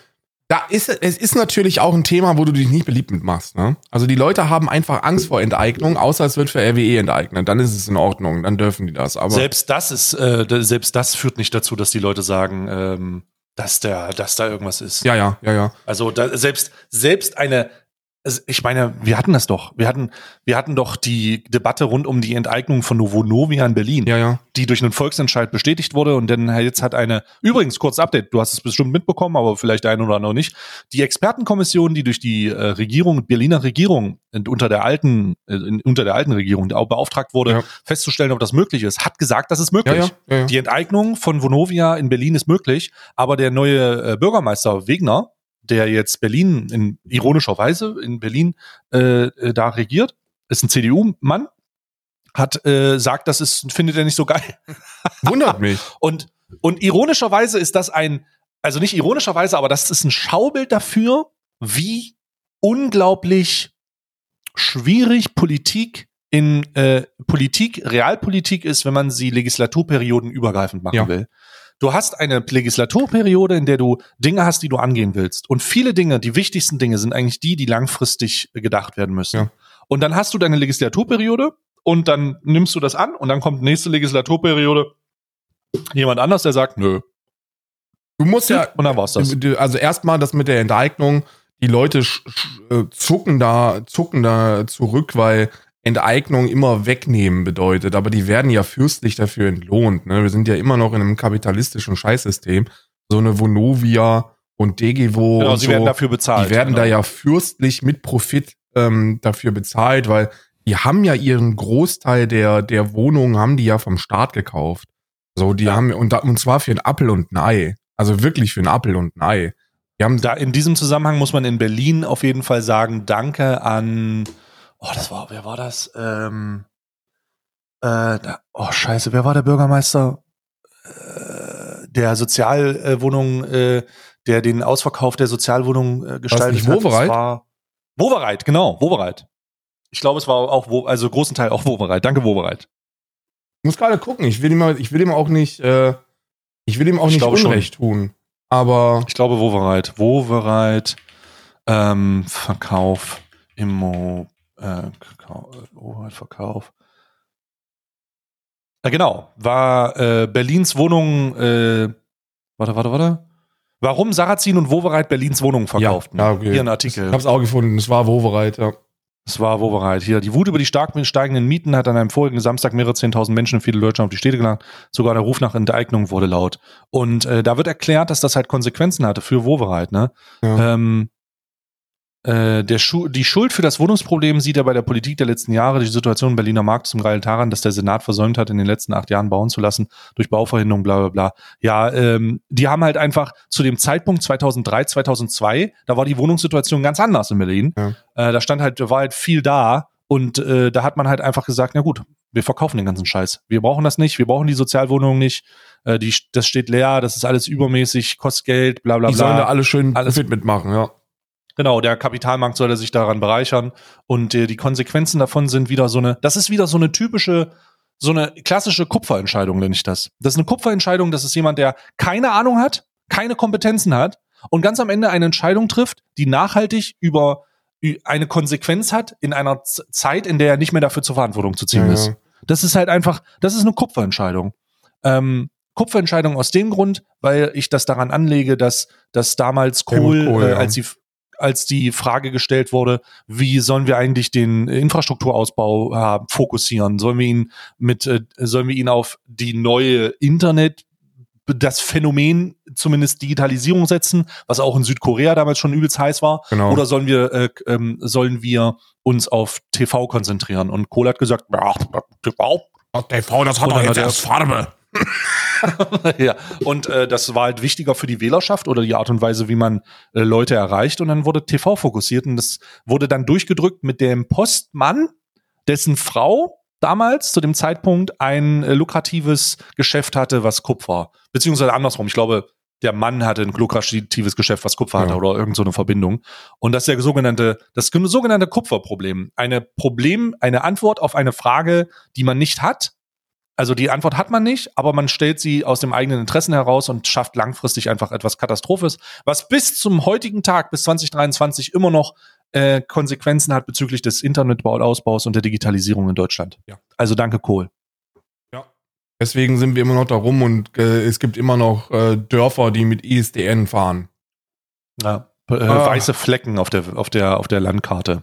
da ist es ist natürlich auch ein Thema, wo du dich nicht beliebt mitmachst. Ne? Also die Leute haben einfach Angst vor Enteignung, außer es wird für RWE enteignet. Dann ist es in Ordnung, dann dürfen die das. Aber selbst das ist äh, selbst das führt nicht dazu, dass die Leute sagen, ähm, dass der dass da irgendwas ist. ja, ja, ja, ja. Also da, selbst selbst eine also ich meine, wir hatten das doch. Wir hatten wir hatten doch die Debatte rund um die Enteignung von Novo Novia in Berlin. Ja, ja. die durch einen Volksentscheid bestätigt wurde und dann jetzt hat eine, übrigens kurz Update, du hast es bestimmt mitbekommen, aber vielleicht der eine oder andere nicht, die Expertenkommission, die durch die äh, Regierung, Berliner Regierung unter der alten, äh, unter der alten Regierung beauftragt wurde, Ja. festzustellen, ob das möglich ist, hat gesagt, das ist möglich. Die Enteignung von Vonovia in Berlin ist möglich, aber der neue äh, Bürgermeister Wegner, der jetzt Berlin in ironischer Weise in Berlin äh, äh, da regiert, ist ein CDU-Mann, hat äh, sagt, das ist findet er nicht so geil. Wundert mich. Und und ironischerweise ist das ein also nicht ironischerweise, aber das ist ein Schaubild dafür, wie unglaublich schwierig Politik in äh, Politik, Realpolitik ist, wenn man sie Legislaturperioden übergreifend machen Ja. will. Du hast eine Legislaturperiode, in der du Dinge hast, die du angehen willst. Und viele Dinge, die wichtigsten Dinge, sind eigentlich die, die langfristig gedacht werden müssen. Ja. Und dann hast du deine Legislaturperiode und dann nimmst du das an und dann kommt nächste Legislaturperiode jemand anders, der sagt, nö. Du musst ja, Und dann war's das. also erstmal das mit der Enteignung, die Leute äh, zucken da, zucken da zurück, weil Enteignung immer wegnehmen bedeutet, aber die werden ja fürstlich dafür entlohnt. Ne? Wir sind ja immer noch in einem kapitalistischen Scheißsystem. So eine Vonovia und Degevo Genau, und sie so, werden dafür bezahlt. die werden genau. da ja fürstlich mit Profit ähm, dafür bezahlt, weil die haben ja ihren Großteil der, der Wohnungen haben die ja vom Staat gekauft. So, die Ja. haben, und, da, und zwar für ein Appel und ein Ei. Also wirklich für ein Appel und ein Ei. Wir haben da in diesem Zusammenhang muss man in Berlin auf jeden Fall sagen, danke an, oh, das war, wer war das? Ähm, äh, oh, scheiße, wer war der Bürgermeister? Äh, der Sozialwohnung, äh, der den Ausverkauf der Sozialwohnung äh, gestaltet hat. Wovereit? War Wovereit, genau, Wovereit. Ich glaube, es war auch, also großen Teil auch Wovereit. Danke, Wovereit. Ich muss gerade gucken. Ich will ihm, ich will ihm auch nicht, äh, ich will ihm auch ich nicht Unrecht schon. tun. Aber. Ich glaube, Wovereit. Wovereit, ähm, Verkauf, Immo, äh, Wovereit, Verkauf. Äh, genau, war äh, Berlins Wohnung, äh, warte, warte, warte. Warum Sarrazin und Wovereit Berlins Wohnungen verkauften. Ja, okay. Hier ein Artikel. Ich hab's auch gefunden, es war Wovereit, ja. Es war Wovereit. Hier, die Wut über die stark steigenden Mieten hat an einem vorigen Samstag mehrere Zehntausend Menschen in viele Deutschland auf die Städte gelangt. Sogar der Ruf nach Enteignung wurde laut. Und äh, da wird erklärt, dass das halt Konsequenzen hatte für Wovereit. Ne? Ja. Ähm, äh, der Schu die Schuld für das Wohnungsproblem sieht er bei der Politik der letzten Jahre. Die Situation im Berliner Markt zum Greifen daran, dass der Senat versäumt hat, in den letzten acht Jahren bauen zu lassen, durch Bauverhinderung, bla bla bla. Ja, ähm, die haben halt einfach zu dem Zeitpunkt 2003, 2002, da war die Wohnungssituation ganz anders in Berlin. Ja. Äh, da stand halt, da war halt viel da und äh, da hat man halt einfach gesagt, na gut, wir verkaufen den ganzen Scheiß. Wir brauchen das nicht, wir brauchen die Sozialwohnungen nicht. Äh, die, das steht leer, das ist alles übermäßig, kostet Geld, bla bla bla. Die sollen da alle schön alles mitmachen, ja. Genau, der Kapitalmarkt soll sich daran bereichern und äh, die Konsequenzen davon sind wieder so eine, das ist wieder so eine typische, so eine klassische Kupferentscheidung, nenne ich das. Das ist eine Kupferentscheidung, das ist jemand, der keine Ahnung hat, keine Kompetenzen hat und ganz am Ende eine Entscheidung trifft, die nachhaltig über eine Konsequenz hat in einer Zeit, in der er nicht mehr dafür zur Verantwortung zu ziehen ja, ist. Das ist halt einfach, das ist eine Kupferentscheidung. Ähm, Kupferentscheidung aus dem Grund, weil ich das daran anlege, dass, dass damals Kohl, Kohl äh, als die als die Frage gestellt wurde, wie sollen wir eigentlich den Infrastrukturausbau äh, fokussieren? Sollen wir ihn mit, äh, sollen wir ihn auf die neue Internet das Phänomen zumindest Digitalisierung setzen, was auch in Südkorea damals schon übelst heiß war, genau. oder sollen wir äh, ähm, sollen wir uns auf TV konzentrieren? Und Kohl hat gesagt, TV, TV, das hat doch jetzt erst Farbe. ja, und äh, das war halt wichtiger für die Wählerschaft oder die Art und Weise, wie man äh, Leute erreicht. Und dann wurde TV fokussiert und das wurde dann durchgedrückt mit dem Postmann, dessen Frau damals zu dem Zeitpunkt ein äh, lukratives Geschäft hatte, was Kupfer, beziehungsweise andersrum. Ich glaube, der Mann hatte ein lukratives Geschäft, was Kupfer ja. hatte oder irgendeine so Verbindung. Und das ist der sogenannte, das sogenannte Kupferproblem. Eine Problem, eine Antwort auf eine Frage, die man nicht hat, also die Antwort hat man nicht, aber man stellt sie aus dem eigenen Interessen heraus und schafft langfristig einfach etwas Katastrophes, was bis zum heutigen Tag, bis 2023, immer noch äh, Konsequenzen hat bezüglich des Internetausbaus und der Digitalisierung in Deutschland. Ja. Also danke, Kohl. Ja. Deswegen sind wir immer noch da rum und äh, es gibt immer noch äh, Dörfer, die mit ISDN fahren. Ja, äh, ah. weiße Flecken auf der, auf der, auf der Landkarte.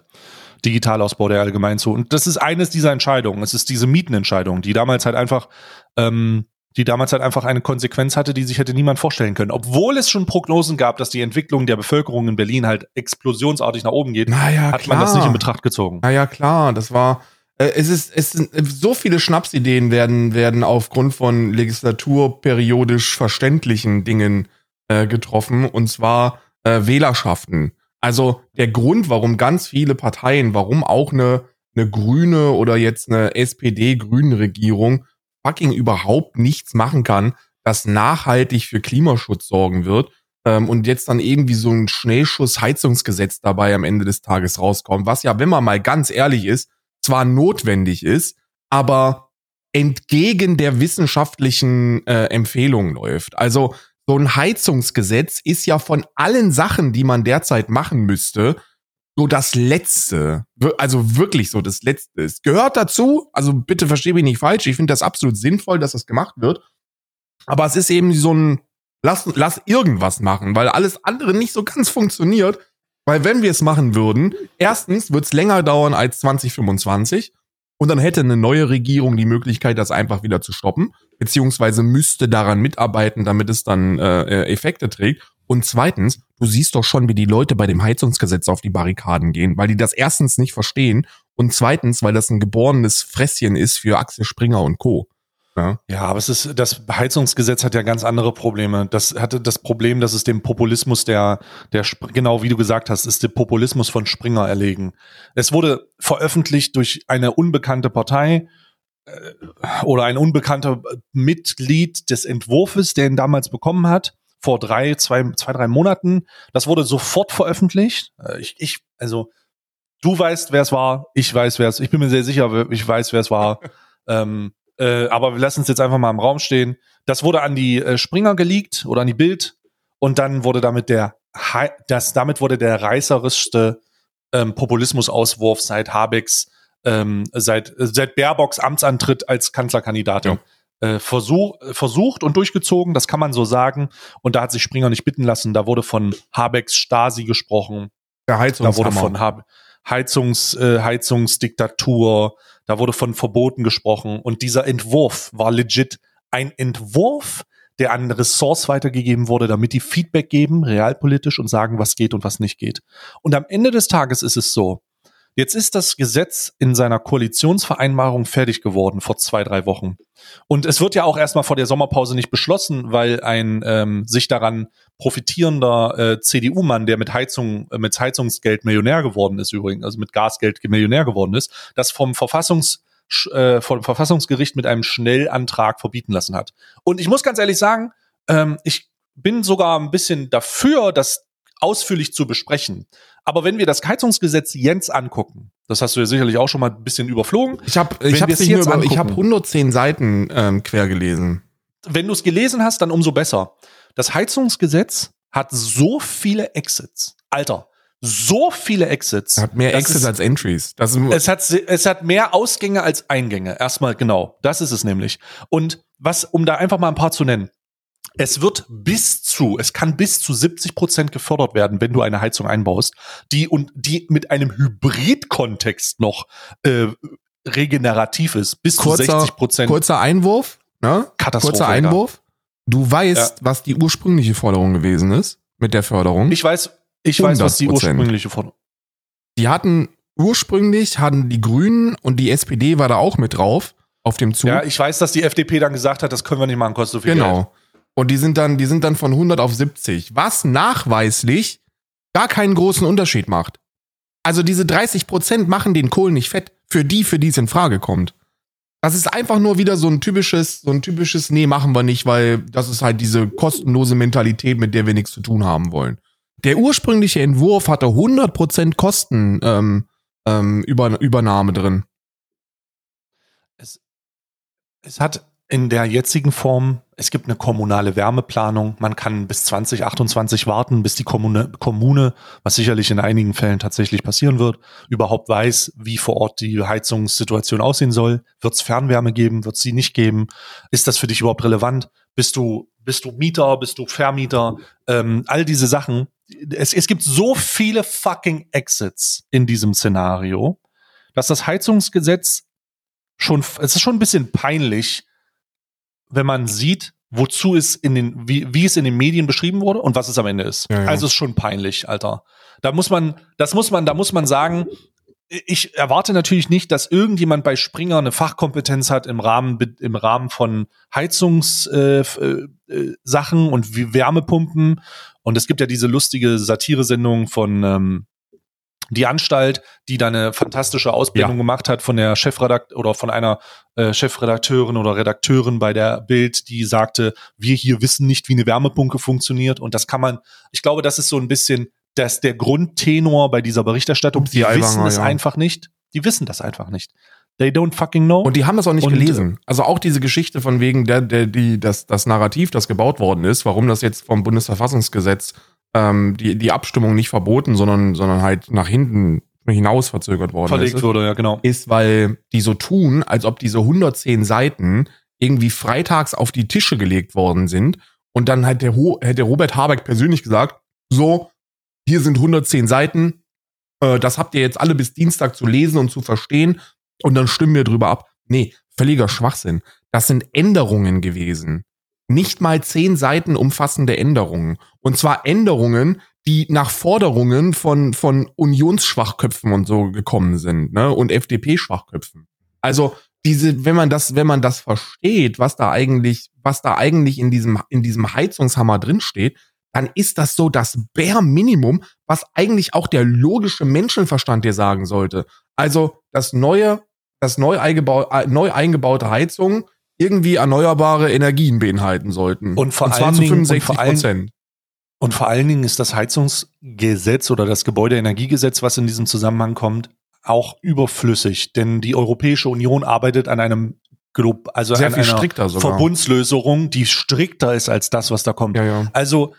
Digitalausbau der allgemein zu. Und das ist eines dieser Entscheidungen. Es ist diese Mietenentscheidung, die damals halt einfach, ähm, die damals halt einfach eine Konsequenz hatte, die sich hätte niemand vorstellen können. Obwohl es schon Prognosen gab, dass die Entwicklung der Bevölkerung in Berlin halt explosionsartig nach oben geht, naja, hat klar. man das nicht in Betracht gezogen. Naja, klar, das war, äh, es ist, es sind so viele Schnapsideen werden, werden aufgrund von legislaturperiodisch verständlichen Dingen äh, getroffen, und zwar äh, Wählerschaften. Also der Grund, warum ganz viele Parteien, warum auch eine, eine grüne oder jetzt eine SPD-Grünen-Regierung fucking überhaupt nichts machen kann, das nachhaltig für Klimaschutz sorgen wird ähm, und jetzt dann irgendwie so ein Schnellschuss-Heizungsgesetz dabei am Ende des Tages rauskommt, was ja, wenn man mal ganz ehrlich ist, zwar notwendig ist, aber entgegen der wissenschaftlichen äh, Empfehlung läuft. Also so ein Heizungsgesetz ist ja von allen Sachen, die man derzeit machen müsste, so das Letzte. Also wirklich so das Letzte. Es gehört dazu, also bitte verstehe mich nicht falsch, ich finde das absolut sinnvoll, dass das gemacht wird. Aber es ist eben so ein, lass, lass irgendwas machen, weil alles andere nicht so ganz funktioniert. Weil wenn wir es machen würden, erstens wird es länger dauern als 2025 und dann hätte eine neue Regierung die Möglichkeit, das einfach wieder zu stoppen, beziehungsweise müsste daran mitarbeiten, damit es dann äh, Effekte trägt. Und zweitens, du siehst doch schon, wie die Leute bei dem Heizungsgesetz auf die Barrikaden gehen, weil die das erstens nicht verstehen und zweitens, weil das ein geborenes Fresschen ist für Axel Springer und Co. Ja. Ja, aber es ist, das Heizungsgesetz hat ja ganz andere Probleme. Das hatte das Problem, dass es dem Populismus der, der, genau wie du gesagt hast, ist der Populismus von Springer erlegen. Es wurde veröffentlicht durch eine unbekannte Partei äh, oder ein unbekannter Mitglied des Entwurfs, der ihn damals bekommen hat, vor drei, zwei, zwei, drei Monaten. Das wurde sofort veröffentlicht. Äh, Ich, ich, also, du weißt, wer es war, ich weiß, wer es, ich bin mir sehr sicher, ich weiß, wer es war. ähm, äh, aber wir lassen es jetzt einfach mal im Raum stehen. Das wurde an die äh, Springer geleakt oder an die Bild und dann wurde damit der das damit wurde der reißerischste ähm, Populismusauswurf seit Habecks ähm, seit seit Baerbocks Amtsantritt als Kanzlerkandidatin äh, versuch, versucht und durchgezogen. Das kann man so sagen. Und da hat sich Springer nicht bitten lassen. Da wurde von Habecks Stasi gesprochen. Der Da wurde Heizungshammer. von Hab Heizungs, äh, Heizungsdiktatur, da wurde von Verboten gesprochen und dieser Entwurf war legit ein Entwurf, der an Ressorts weitergegeben wurde, damit die Feedback geben, realpolitisch und sagen, was geht und was nicht geht. Und am Ende des Tages ist es so, jetzt ist das Gesetz in seiner Koalitionsvereinbarung fertig geworden vor zwei, drei Wochen. Und es wird ja auch erstmal vor der Sommerpause nicht beschlossen, weil ein ähm, sich daran profitierender äh, CDU-Mann, der mit Heizung, äh, mit Heizungsgeld Millionär geworden ist übrigens, also mit Gasgeld Millionär geworden ist, das vom Verfassungs äh, vom Verfassungsgericht mit einem Schnellantrag verbieten lassen hat. Und ich muss ganz ehrlich sagen, ähm, ich bin sogar ein bisschen dafür, das ausführlich zu besprechen. Aber wenn wir das Heizungsgesetz Jens angucken, das hast du ja sicherlich auch schon mal ein bisschen überflogen, Ich habe ich es nicht nur über, ich habe angucken. 110 Seiten ähm, quer gelesen. wenn du es gelesen hast, dann umso besser. Das Heizungsgesetz hat so viele Exits. Alter, so viele Exits. Hat mehr Das Exits ist- als Entries. Das ist, Es hat, es hat mehr Ausgänge als Eingänge. Erstmal genau. Das ist es nämlich. Und was, um da einfach mal ein paar zu nennen. Es wird bis zu, es kann bis zu 70 Prozent gefördert werden, wenn du eine Heizung einbaust, die und die mit einem Hybrid-Kontext noch äh, regenerativ ist. Bis kurzer, zu 60 Prozent. kurzer Einwurf. Ne? Katastrophe, Kurzer. Einwurf. Du weißt, was die ursprüngliche Forderung gewesen ist mit der Förderung. Ich weiß, ich weiß, was die 100%. ursprüngliche Forderung. die hatten ursprünglich hatten die Grünen und die SPD war da auch mit drauf auf dem Zug. Ja, ich weiß, dass die FDP dann gesagt hat, das können wir nicht machen, kostet so viel Geld. genau. Und die sind dann, die sind dann von 100 auf 70, was nachweislich gar keinen großen Unterschied macht. Also diese 30 Prozent machen den Kohl nicht fett für die, für die es in Frage kommt. Das ist einfach nur wieder so ein typisches, so ein typisches, nee, machen wir nicht, weil das ist halt diese kostenlose Mentalität, mit der wir nichts zu tun haben wollen. Der ursprüngliche Entwurf hatte 100% Kosten, ähm, ähm, Über Übernahme drin. Es, es hat in der jetzigen Form, es gibt eine kommunale Wärmeplanung. Man kann bis 2028 warten, bis die Kommune, Kommune, was sicherlich in einigen Fällen tatsächlich passieren wird, überhaupt weiß, wie vor Ort die Heizungssituation aussehen soll. Wird es Fernwärme geben? Wird es sie nicht geben? Ist das für dich überhaupt relevant? Bist du, bist du Mieter? Bist du Vermieter? Ähm, all diese Sachen. Es, es gibt so viele fucking Exits in diesem Szenario, dass das Heizungsgesetz schon, es ist schon ein bisschen peinlich, wenn man sieht, wozu es in den, wie, wie es in den Medien beschrieben wurde und was es am Ende ist. Ja, ja. Also es ist schon peinlich, Alter. Da muss man, das muss man, da muss man sagen, ich erwarte natürlich nicht, dass irgendjemand bei Springer eine Fachkompetenz hat im Rahmen, im Rahmen von Heizungssachen äh, äh, Sachen und wie Wärmepumpen. Und es gibt ja diese lustige Satiresendung von ähm, die Anstalt, die da eine fantastische Ausbildung Ja. gemacht hat von der Chefredakt oder von einer äh, Chefredakteurin oder Redakteurin bei der Bild, die sagte, wir hier wissen nicht, wie eine Wärmepumpe funktioniert. Und das kann man, ich glaube, das ist so ein bisschen das, der Grundtenor bei dieser Berichterstattung. Die Aiwanger, wissen es ja. einfach nicht. Die wissen das einfach nicht. They don't fucking know. Und die haben das auch nicht Und, gelesen. Also auch diese Geschichte von wegen der, der, die, das, das Narrativ, das gebaut worden ist, warum das jetzt vom Bundesverfassungsgesetz ähm, die, die Abstimmung nicht verboten, sondern, sondern halt nach hinten hinaus verzögert worden verlegt ist, wurde, ja, genau. ist, weil die so tun, als ob diese 110 Seiten irgendwie freitags auf die Tische gelegt worden sind und dann halt der Ho hätte Robert Habeck persönlich gesagt, so, hier sind 110 Seiten, äh, das habt ihr jetzt alle bis Dienstag zu lesen und zu verstehen und dann stimmen wir drüber ab. Nee, völliger Schwachsinn. Das sind Änderungen gewesen. Nicht mal zehn Seiten umfassende Änderungen. Und zwar Änderungen, die nach Forderungen von, von Unionsschwachköpfen und so gekommen sind, ne? Und FDP-Schwachköpfen. Also diese, wenn man das, wenn man das versteht, was da eigentlich, was da eigentlich in diesem, in diesem Heizungshammer drinsteht, dann ist das so das Bare Minimum, was eigentlich auch der logische Menschenverstand dir sagen sollte. Also das neue, das neu, eingebau, äh, neu eingebaute Heizungen irgendwie erneuerbare Energien beinhalten sollten. Und vor und zwar allen zu Dingen- 65 und vor allen- Prozent. Und vor allen Dingen ist das Heizungsgesetz oder das Gebäudeenergiegesetz, was in diesem Zusammenhang kommt, auch überflüssig. Denn die Europäische Union arbeitet an einem Glob, also Sehr an viel einer. Verbundslösung, die strikter ist als das, was da kommt. Ja, ja. Also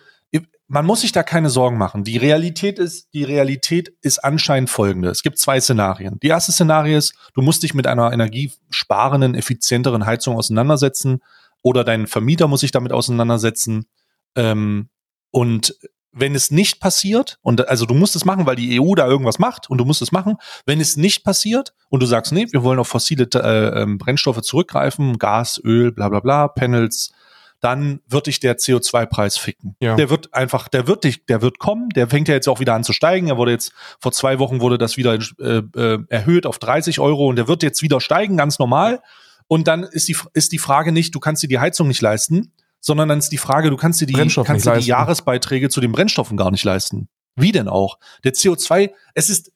man muss sich da keine Sorgen machen. Die Realität ist, die Realität ist anscheinend folgende. Es gibt zwei Szenarien. Die erste Szenario ist, du musst dich mit einer energiesparenden, effizienteren Heizung auseinandersetzen oder dein Vermieter muss sich damit auseinandersetzen. Ähm, und wenn es nicht passiert, und also du musst es machen, weil die EU da irgendwas macht und du musst es machen, wenn es nicht passiert und du sagst, nee, wir wollen auf fossile äh, ähm, Brennstoffe zurückgreifen, Gas, Öl, bla bla bla, Panels, dann wird dich der CO2-Preis ficken. Ja. Der wird einfach, der wird dich, der wird kommen, der fängt ja jetzt auch wieder an zu steigen. Er wurde jetzt, vor zwei Wochen wurde das wieder äh, äh, erhöht auf 30 Euro und der wird jetzt wieder steigen, ganz normal. Und dann ist die, ist die Frage nicht, du kannst dir die Heizung nicht leisten, sondern dann ist die Frage, du kannst dir die, kannst dir die. Jahresbeiträge zu den Brennstoffen gar nicht leisten. Wie denn auch? Der CO2, es ist,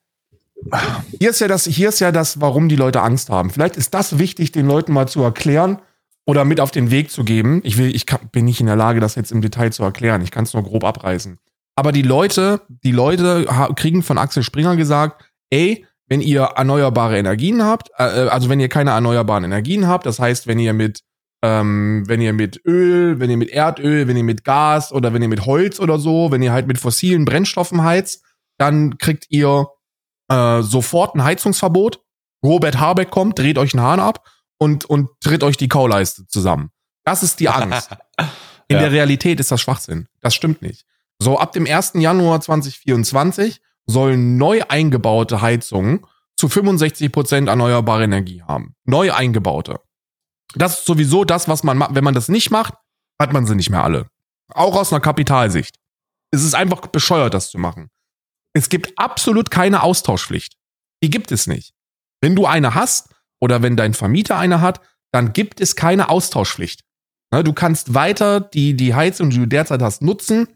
Hier ist ja das, hier ist ja das, warum die Leute Angst haben. Vielleicht ist das wichtig, den Leuten mal zu erklären oder mit auf den Weg zu geben. Ich will, ich kann, bin nicht in der Lage, das jetzt im Detail zu erklären. Ich kann es nur grob abreißen. Aber die Leute, die Leute kriegen von Axel Springer gesagt, ey, wenn ihr erneuerbare Energien habt, äh, also wenn ihr keine erneuerbaren Energien habt, das heißt, wenn ihr mit ähm, wenn ihr mit Öl, wenn ihr mit Erdöl, wenn ihr mit Gas oder wenn ihr mit Holz oder so, wenn ihr halt mit fossilen Brennstoffen heizt, dann kriegt ihr äh, sofort ein Heizungsverbot. Robert Habeck kommt, dreht euch einen Hahn ab und, und tritt euch die Kauleiste zusammen. Das ist die Angst. In Ja. der Realität ist das Schwachsinn. Das stimmt nicht. So, ab dem 1. Januar 2024 sollen neu eingebaute Heizungen zu 65 Prozent erneuerbare Energie haben. Neu eingebaute. Das ist sowieso das, was man macht. Wenn man das nicht macht, hat man sie nicht mehr alle. Auch aus einer Kapitalsicht. Es ist einfach bescheuert, das zu machen. Es gibt absolut keine Austauschpflicht. Die gibt es nicht. Wenn du eine hast oder wenn dein Vermieter eine hat, dann gibt es keine Austauschpflicht. Ne, Du kannst weiter die, die Heizung, die du derzeit hast, nutzen.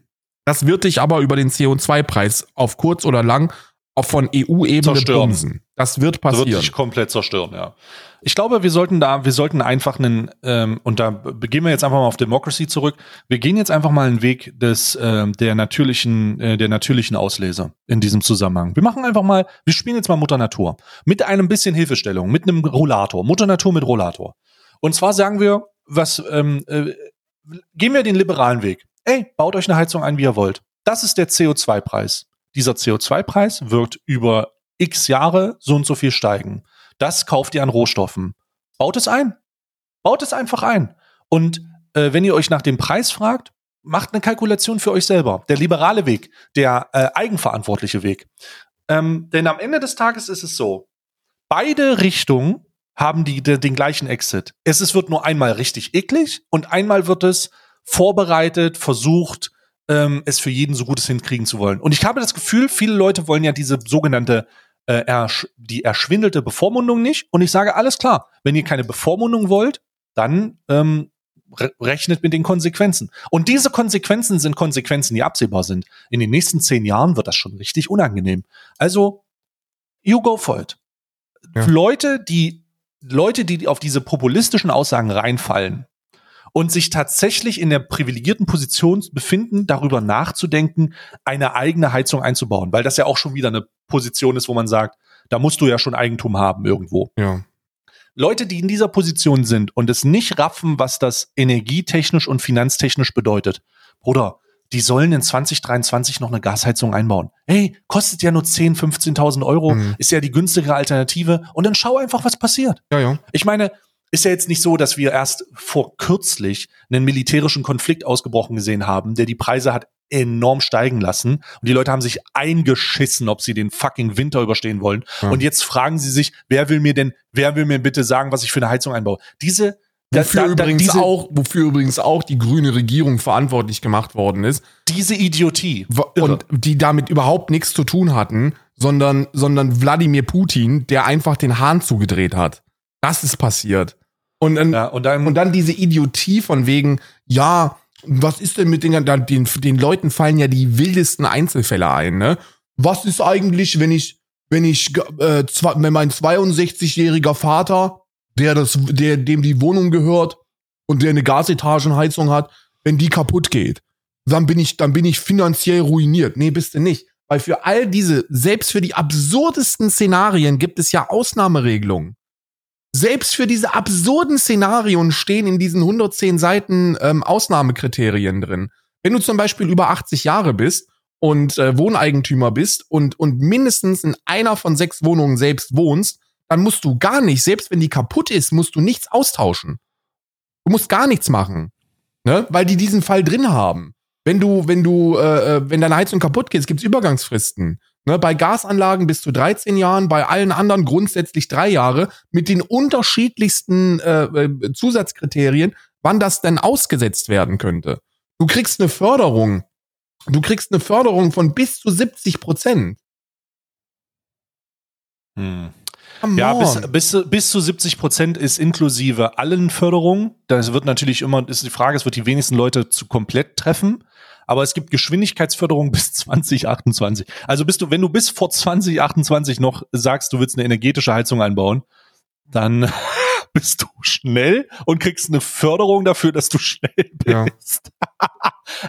Das wird dich aber über den CO2-Preis auf kurz oder lang auch von EU-Ebene Zerstören. bremsen. Das wird wird passieren. dich komplett zerstören, ja. Ich glaube, wir sollten da, wir sollten einfach einen, ähm, und da gehen wir jetzt einfach mal auf Democracy zurück. Wir gehen jetzt einfach mal einen Weg des ähm, der natürlichen, äh, der natürlichen Auslese in diesem Zusammenhang. Wir machen einfach mal, wir spielen jetzt mal Mutter Natur mit einem bisschen Hilfestellung, mit einem Rollator, Mutter Natur mit Rollator. Und zwar sagen wir, was ähm, äh, gehen wir den liberalen Weg. Ey, baut euch eine Heizung ein, wie ihr wollt. Das ist der CO2-Preis. Dieser CO2-Preis wird über x Jahre so und so viel steigen. Das kauft ihr an Rohstoffen. Baut es ein. Baut es einfach ein. Und äh, wenn ihr euch nach dem Preis fragt, macht eine Kalkulation für euch selber. Der liberale Weg, der äh, eigenverantwortliche Weg. Ähm, denn am Ende des Tages ist es so, beide Richtungen haben die, de, den gleichen Exit. Es ist, wird nur einmal richtig eklig und einmal wird es vorbereitet, versucht, ähm, es für jeden so gut es hinkriegen zu wollen. Und ich habe das Gefühl, viele Leute wollen ja diese sogenannte äh, ersch die erschwindelte Bevormundung nicht. Und ich sage, alles klar, wenn ihr keine Bevormundung wollt, dann ähm, re rechnet mit den Konsequenzen. Und diese Konsequenzen sind Konsequenzen, die absehbar sind. In den nächsten zehn Jahren wird das schon richtig unangenehm. Also, you go for it. Ja. Leute, die Leute, die auf diese populistischen Aussagen reinfallen und sich tatsächlich in der privilegierten Position befinden, darüber nachzudenken, eine eigene Heizung einzubauen, weil das ja auch schon wieder eine Position ist, wo man sagt, da musst du ja schon Eigentum haben irgendwo. ja. Leute, die in dieser Position sind und es nicht raffen, was das energietechnisch und finanztechnisch bedeutet. Bruder, die sollen in 2023 noch eine Gasheizung einbauen. Hey, kostet ja nur 10, 15.000 Euro, Mhm. ist ja die günstigere Alternative und dann schau einfach, was passiert. Ja, ja. Ich meine, ist ja jetzt nicht so, dass wir erst vor kürzlich einen militärischen Konflikt ausgebrochen gesehen haben, der die Preise hat enorm steigen lassen und die Leute haben sich eingeschissen, ob sie den fucking Winter überstehen wollen. Ja. Und jetzt fragen sie sich, wer will mir denn, wer will mir bitte sagen, was ich für eine Heizung einbaue? Diese Wofür, da- da- übrigens diese, auch, wofür übrigens auch die grüne Regierung verantwortlich gemacht worden ist. diese Idiotie. Irre. Und die damit überhaupt nichts zu tun hatten, sondern, sondern Wladimir Putin, der einfach den Hahn zugedreht hat. Das ist passiert. Und dann, Ja, und dann, und dann diese Idiotie von wegen, ja, was ist denn mit den, den, den Leuten fallen ja die wildesten Einzelfälle ein, ne? Was ist eigentlich, wenn ich, wenn ich, äh, zwei, wenn mein 62-jähriger Vater, der das, der, dem die Wohnung gehört und der eine Gasetagenheizung hat, wenn die kaputt geht, dann bin ich, dann bin ich finanziell ruiniert. Nee, bist du nicht. Weil für all diese, selbst für die absurdesten Szenarien gibt es ja Ausnahmeregelungen. Selbst für diese absurden Szenarien stehen in diesen 110 Seiten ähm, Ausnahmekriterien drin. Wenn du zum Beispiel über 80 Jahre bist und äh, Wohneigentümer bist und, und mindestens in einer von sechs Wohnungen selbst wohnst, dann musst du gar nicht, selbst wenn die kaputt ist, musst du nichts austauschen. Du musst gar nichts machen. Ne? Weil die diesen Fall drin haben. Wenn du, wenn du, äh, äh wenn deine Heizung kaputt geht, gibt's Übergangsfristen. Ne, bei Gasanlagen bis zu 13 Jahren, bei allen anderen grundsätzlich drei Jahre mit den unterschiedlichsten äh, äh, Zusatzkriterien, wann das denn ausgesetzt werden könnte. Du kriegst eine Förderung. Du kriegst eine Förderung von bis zu 70 Prozent. hm. Ja, bis, bis, bis zu 70 Prozent ist inklusive allen Förderungen. Das wird natürlich immer, ist die Frage, es wird die wenigsten Leute zu komplett treffen. Aber es gibt Geschwindigkeitsförderung bis 2028. Also bist du, wenn du bis vor 2028 noch sagst, du willst eine energetische Heizung einbauen, dann bist du schnell und kriegst eine Förderung dafür, dass du schnell bist. Ja.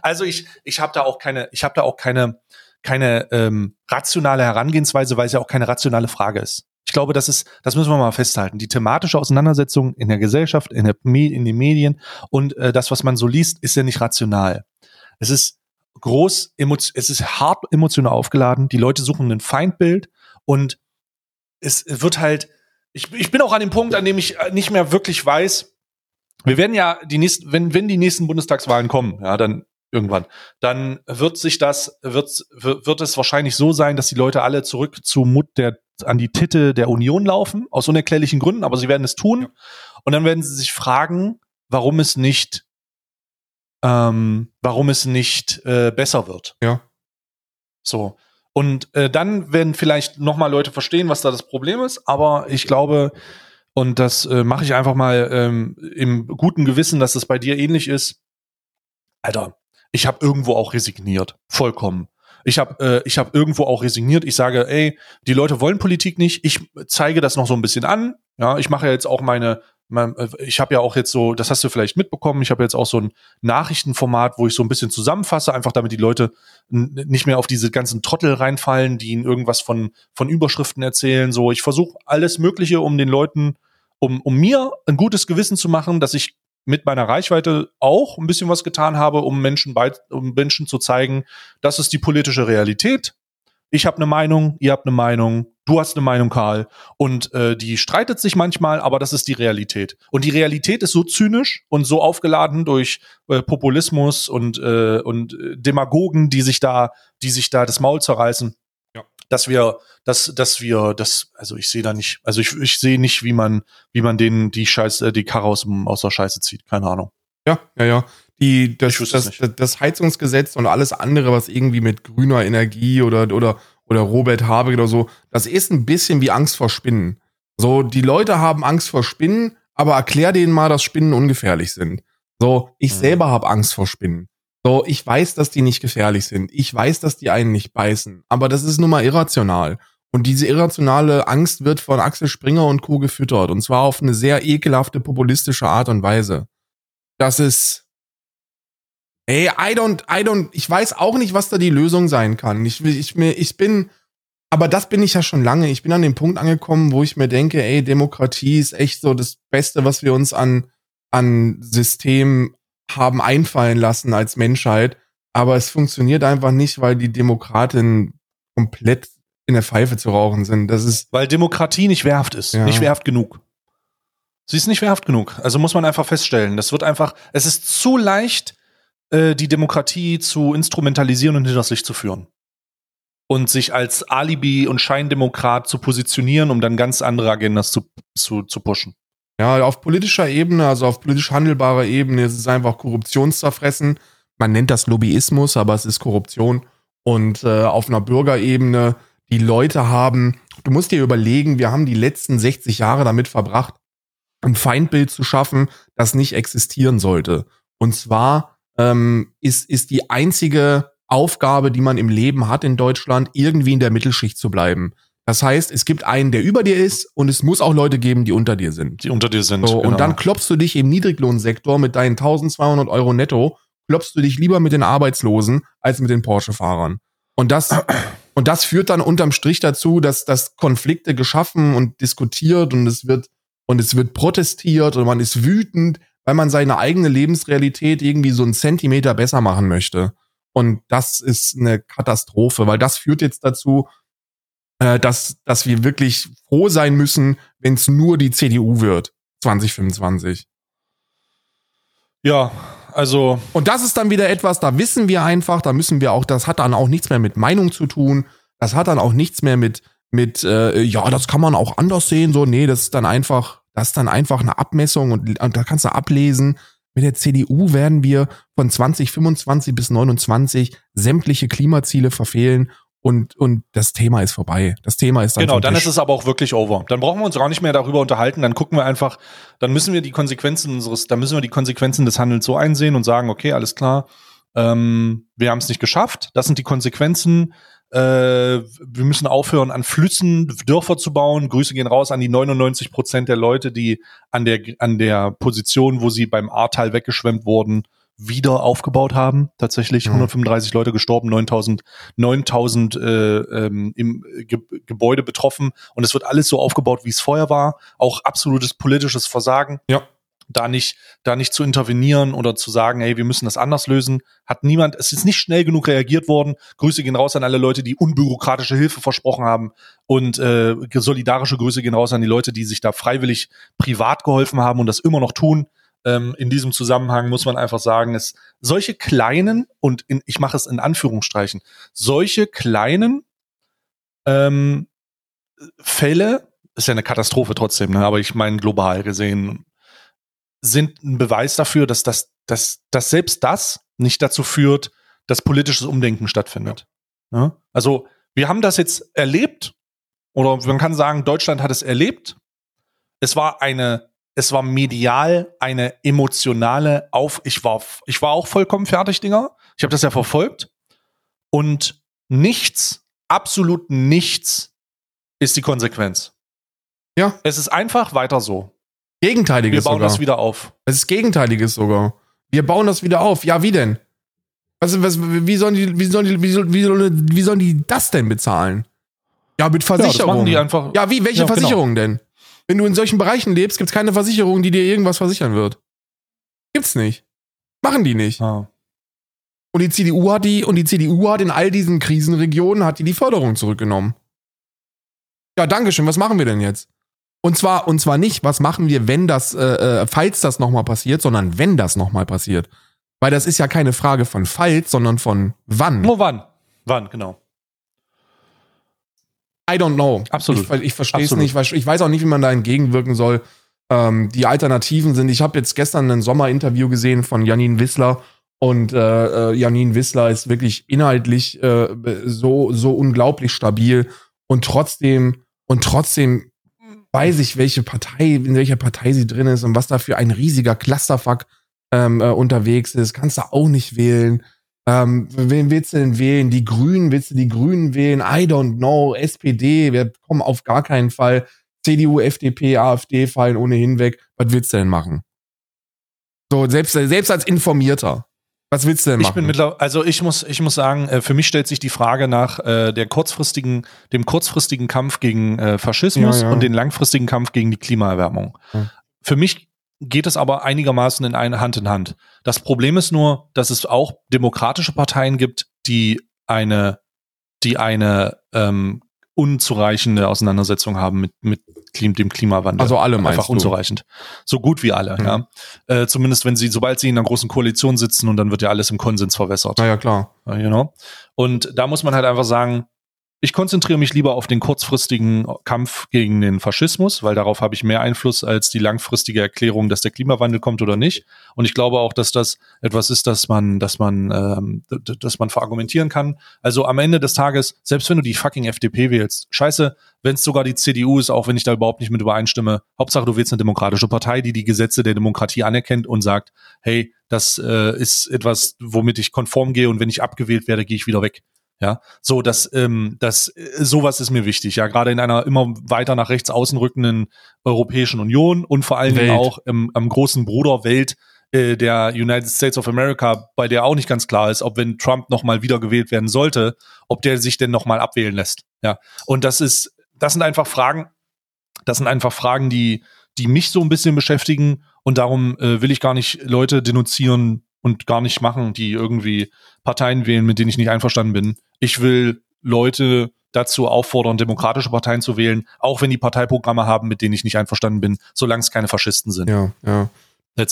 also ich, ich habe da auch keine, ich habe da auch keine, keine ähm, rationale Herangehensweise, weil es ja auch keine rationale Frage ist. Ich glaube, das ist, das müssen wir mal festhalten. Die thematische Auseinandersetzung in der Gesellschaft, in, der, in den Medien und äh, das, was man so liest, ist ja nicht rational. Es ist groß, es ist hart emotional aufgeladen. Die Leute suchen ein Feindbild und es wird halt, ich, ich bin auch an dem Punkt, an dem ich äh, nicht mehr wirklich weiß, wir werden ja die nächsten, wenn, wenn die nächsten Bundestagswahlen kommen, ja, dann irgendwann, dann wird sich das, wird, wird es wahrscheinlich so sein, dass die Leute alle zurück zu Mut der, an die Titte der Union laufen, aus unerklärlichen Gründen, aber sie werden es tun. Ja. Und dann werden sie sich fragen, warum es nicht, ähm, warum es nicht äh, besser wird. Ja. So. Und äh, dann werden vielleicht noch mal Leute verstehen, was da das Problem ist. Aber ich glaube, und das äh, mache ich einfach mal ähm, im guten Gewissen, dass das bei dir ähnlich ist. Alter, ich habe irgendwo auch resigniert, vollkommen. Ich habe äh, ich habe irgendwo auch resigniert. Ich sage, ey, die Leute wollen Politik nicht. Ich zeige das noch so ein bisschen an. Ja, ich mache ja jetzt auch meine mein, äh, ich habe ja auch jetzt so, das hast du vielleicht mitbekommen, ich habe jetzt auch so ein Nachrichtenformat, wo ich so ein bisschen zusammenfasse, einfach damit die Leute nicht mehr auf diese ganzen Trottel reinfallen, die ihnen irgendwas von, von Überschriften erzählen. So, ich versuche alles Mögliche, um den Leuten, um, um mir ein gutes Gewissen zu machen, dass ich mit meiner Reichweite auch ein bisschen was getan habe, um Menschen, bei, um Menschen zu zeigen, das ist die politische Realität. Ich habe eine Meinung, ihr habt eine Meinung, du hast eine Meinung, Karl. Und äh, die streitet sich manchmal, aber das ist die Realität. Und die Realität ist so zynisch und so aufgeladen durch äh, Populismus und, äh, und äh, Demagogen, die sich da, die sich da das Maul zerreißen dass wir, dass, dass wir, das, also ich sehe da nicht, also ich, ich sehe nicht, wie man, wie man denen die Scheiße, die Karre aus, aus der Scheiße zieht. Keine Ahnung. Ja, ja, ja. Die, das, das, das, das Heizungsgesetz und alles andere, was irgendwie mit grüner Energie oder, oder, oder Robert Habeck oder so, das ist ein bisschen wie Angst vor Spinnen. So, die Leute haben Angst vor Spinnen, aber erklär denen mal, dass Spinnen ungefährlich sind. So, ich mhm. selber habe Angst vor Spinnen. So, ich weiß, dass die nicht gefährlich sind. Ich weiß, dass die einen nicht beißen. Aber das ist nun mal irrational. Und diese irrationale Angst wird von Axel Springer und Co. gefüttert. Und zwar auf eine sehr ekelhafte, populistische Art und Weise. Das ist, ey, I don't, I don't, ich weiß auch nicht, was da die Lösung sein kann. Ich, ich, mir, ich bin, aber das bin ich ja schon lange. Ich bin an dem Punkt angekommen, wo ich mir denke, ey, Demokratie ist echt so das Beste, was wir uns an, an System haben einfallen lassen als Menschheit. Aber es funktioniert einfach nicht, weil die Demokraten komplett in der Pfeife zu rauchen sind. Das ist weil Demokratie nicht wehrhaft ist, ja. nicht wehrhaft genug. Sie ist nicht wehrhaft genug. Also muss man einfach feststellen. Das wird einfach, es ist zu leicht, äh, die Demokratie zu instrumentalisieren und hinters Licht zu führen. Und sich als Alibi und Scheindemokrat zu positionieren, um dann ganz andere Agendas zu, zu, zu pushen. Ja, auf politischer Ebene, also auf politisch handelbarer Ebene ist es einfach Korruptionszerfressen. Man nennt das Lobbyismus, aber es ist Korruption. Und äh, auf einer Bürgerebene, die Leute haben, du musst dir überlegen, wir haben die letzten 60 Jahre damit verbracht, ein Feindbild zu schaffen, das nicht existieren sollte. Und zwar ähm, ist, ist die einzige Aufgabe, die man im Leben hat in Deutschland, irgendwie in der Mittelschicht zu bleiben. Das heißt, es gibt einen, der über dir ist und es muss auch Leute geben, die unter dir sind. Die unter dir sind. So, genau. Und dann klopfst du dich im Niedriglohnsektor mit deinen 1200 Euro netto, klopfst du dich lieber mit den Arbeitslosen als mit den Porsche-Fahrern. Und das, und das führt dann unterm Strich dazu, dass, dass Konflikte geschaffen und diskutiert und es wird, und es wird protestiert und man ist wütend, weil man seine eigene Lebensrealität irgendwie so einen Zentimeter besser machen möchte. Und das ist eine Katastrophe, weil das führt jetzt dazu, äh, dass, dass wir wirklich froh sein müssen, wenn es nur die CDU wird, 2025. Ja, also. Und das ist dann wieder etwas, da wissen wir einfach, da müssen wir auch, das hat dann auch nichts mehr mit Meinung zu tun, das hat dann auch nichts mehr mit, mit, äh, ja, das kann man auch anders sehen, so, nee, das ist dann einfach, das ist dann einfach eine Abmessung und, und da kannst du ablesen, mit der CDU werden wir von 2025 bis 29 sämtliche Klimaziele verfehlen und, und das Thema ist vorbei. Das Thema ist dann Genau, dann ist es aber auch wirklich over. Dann brauchen wir uns gar nicht mehr darüber unterhalten. Dann gucken wir einfach, dann müssen wir die Konsequenzen unseres, dann müssen wir die Konsequenzen des Handels so einsehen und sagen, okay, alles klar, ähm, wir haben es nicht geschafft. Das sind die Konsequenzen. Äh, wir müssen aufhören, an Flüssen Dörfer zu bauen. Grüße gehen raus an die 99 Prozent der Leute, die an der, an der Position, wo sie beim Ahrtal weggeschwemmt wurden, wieder aufgebaut haben. Tatsächlich Mhm. 135 Leute gestorben, 9000, 9000 äh, ähm, im Ge Gebäude betroffen. Und es wird alles so aufgebaut, wie es vorher war. Auch absolutes politisches Versagen. Ja. Da nicht, da nicht zu intervenieren oder zu sagen, hey, wir müssen das anders lösen. Hat niemand, es ist nicht schnell genug reagiert worden. Grüße gehen raus an alle Leute, die unbürokratische Hilfe versprochen haben. Und äh, solidarische Grüße gehen raus an die Leute, die sich da freiwillig privat geholfen haben und das immer noch tun. Ähm, in diesem Zusammenhang muss man einfach sagen, es solche kleinen und in, ich mache es in Anführungsstreichen, solche kleinen ähm, Fälle ist ja eine Katastrophe trotzdem, ne? aber ich meine global gesehen sind ein Beweis dafür, dass das, dass, dass selbst das nicht dazu führt, dass politisches Umdenken stattfindet. Ja? Also wir haben das jetzt erlebt oder man kann sagen, Deutschland hat es erlebt. Es war eine es war medial eine emotionale Auf. Ich war, ich war auch vollkommen fertig, Dinger. Ich habe das ja verfolgt. Und nichts, absolut nichts ist die Konsequenz. Ja. Es ist einfach weiter so. Gegenteiliges Wir bauen sogar. das wieder auf. Es ist Gegenteiliges sogar. Wir bauen das wieder auf. Ja, wie denn? Was, was, wie sollen die, wie sollen die, wie sollen, sollen, wie sollen die das denn bezahlen? Ja, mit Ja, die einfach. Ja, wie? Welche Ja, genau. Versicherungen denn? Wenn du in solchen Bereichen lebst, gibt's keine Versicherung, die dir irgendwas versichern wird. Gibt's nicht. Machen die nicht. Ja. Und die CDU hat die, und die CDU hat in all diesen Krisenregionen hat die die Förderung zurückgenommen. Ja, Dankeschön. Was machen wir denn jetzt? Und zwar, und zwar nicht, was machen wir, wenn das, äh, äh, falls das nochmal passiert, sondern wenn das nochmal passiert. Weil das ist ja keine Frage von falls, sondern von wann. Nur wann? Wann, genau. I don't know. Absolut. Ich, ich verstehe es nicht. Ich weiß auch nicht, wie man da entgegenwirken soll. Ähm, die Alternativen sind, ich habe jetzt gestern ein Sommerinterview gesehen von Janine Wissler und äh, äh, Janine Wissler ist wirklich inhaltlich äh, so, so unglaublich stabil und trotzdem, und trotzdem weiß ich, welche Partei, in welcher Partei sie drin ist und was da für ein riesiger Clusterfuck ähm, äh, unterwegs ist. Kannst du auch nicht wählen. Ähm, wen willst du denn wählen? Die Grünen, willst du die Grünen wählen? I don't know. SPD, wir kommen auf gar keinen Fall. CDU, FDP, AfD fallen ohnehin weg. Was willst du denn machen? So, selbst, selbst als Informierter. Was willst du denn machen? Ich bin mittlerweile, also ich muss, ich muss sagen, äh, für mich stellt sich die Frage nach äh, der kurzfristigen, dem kurzfristigen Kampf gegen äh, Faschismus Ja, ja. und den langfristigen Kampf gegen die Klimaerwärmung. Ja. Für mich geht es aber einigermaßen in eine Hand in Hand. Das Problem ist nur, dass es auch demokratische Parteien gibt, die eine, die eine ähm, unzureichende Auseinandersetzung haben mit, mit dem Klimawandel. also alle meinst Einfach du? unzureichend. So gut wie alle, Mhm. ja. Äh, zumindest wenn sie, sobald sie in einer großen Koalition sitzen und dann wird ja alles im Konsens verwässert. Naja, klar. You know? Und da muss man halt einfach sagen, ich konzentriere mich lieber auf den kurzfristigen Kampf gegen den Faschismus, weil darauf habe ich mehr Einfluss als die langfristige Erklärung, dass der Klimawandel kommt oder nicht. Und ich glaube auch, dass das etwas ist, dass man, dass man, ähm, dass man verargumentieren kann. Also am Ende des Tages, selbst wenn du die fucking FDP wählst, scheiße, wenn es sogar die CDU ist, auch wenn ich da überhaupt nicht mit übereinstimme. Hauptsache, du wählst eine demokratische Partei, die die Gesetze der Demokratie anerkennt und sagt, hey, das äh, ist etwas, womit ich konform gehe und wenn ich abgewählt werde, gehe ich wieder weg. Ja, so dass ähm, das äh, sowas ist mir wichtig. Ja, gerade in einer immer weiter nach rechts außen rückenden Europäischen Union und vor allen Dingen auch im, am großen Bruder Welt äh, der United States of America, bei der auch nicht ganz klar ist, ob wenn Trump noch mal wieder gewählt werden sollte, ob der sich denn noch mal abwählen lässt. Ja, und das ist, das sind einfach Fragen. Das sind einfach Fragen, die die mich so ein bisschen beschäftigen und darum äh, will ich gar nicht Leute denunzieren, und gar nicht machen, die irgendwie Parteien wählen, mit denen ich nicht einverstanden bin. Ich will Leute dazu auffordern, demokratische Parteien zu wählen, auch wenn die Parteiprogramme haben, mit denen ich nicht einverstanden bin, solange es keine Faschisten sind. Ja, ja.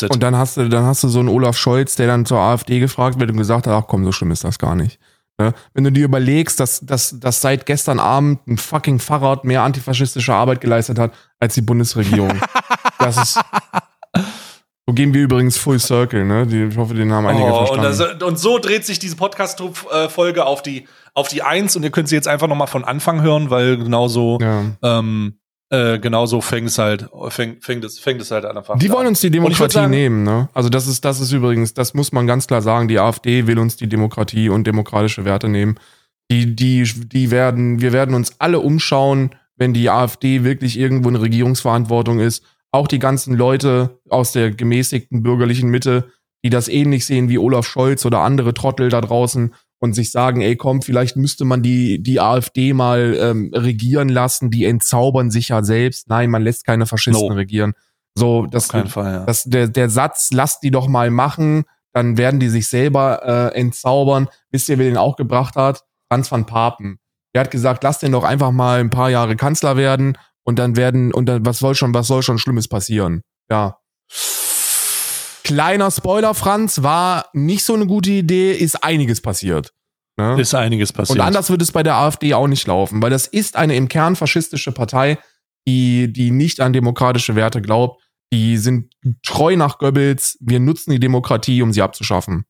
Und dann hast du, dann hast du so einen Olaf Scholz, der dann zur AfD gefragt wird und gesagt hat, ach komm, so schlimm ist das gar nicht. Ja, wenn du dir überlegst, dass, dass, dass seit gestern Abend ein fucking Fahrrad mehr antifaschistische Arbeit geleistet hat als die Bundesregierung. das ist, so gehen wir übrigens Full Circle, ne? Ich hoffe, den haben einige oh, verstanden. Und, das, und, so dreht sich diese Podcast-Folge auf die, auf die Eins und ihr könnt sie jetzt einfach nochmal von Anfang hören, weil genauso, ja. ähm, äh, genauso fängt es halt, fängt, fängt es, fängt es halt an. Die wollen uns die Demokratie sagen, nehmen, ne? Also das ist, das ist übrigens, das muss man ganz klar sagen, die AfD will uns die Demokratie und demokratische Werte nehmen. Die, die, die werden, wir werden uns alle umschauen, wenn die AfD wirklich irgendwo eine Regierungsverantwortung ist auch die ganzen Leute aus der gemäßigten bürgerlichen Mitte, die das ähnlich sehen wie Olaf Scholz oder andere Trottel da draußen und sich sagen, ey komm, vielleicht müsste man die, die AfD mal ähm, regieren lassen, die entzaubern sich ja selbst. Nein, man lässt keine Faschisten no. regieren. So, das, Fall, ja. das, der, der Satz, lasst die doch mal machen, dann werden die sich selber äh, entzaubern. Wisst ihr, wer den auch gebracht hat? Franz van Papen. Der hat gesagt, lasst den doch einfach mal ein paar Jahre Kanzler werden und dann werden, und dann, was soll schon, was soll schon Schlimmes passieren? Ja. Kleiner Spoiler, Franz, war nicht so eine gute Idee, ist einiges passiert. Ne? Ist einiges passiert. Und anders wird es bei der AfD auch nicht laufen, weil das ist eine im Kern faschistische Partei, die, die nicht an demokratische Werte glaubt. Die sind treu nach Goebbels. Wir nutzen die Demokratie, um sie abzuschaffen.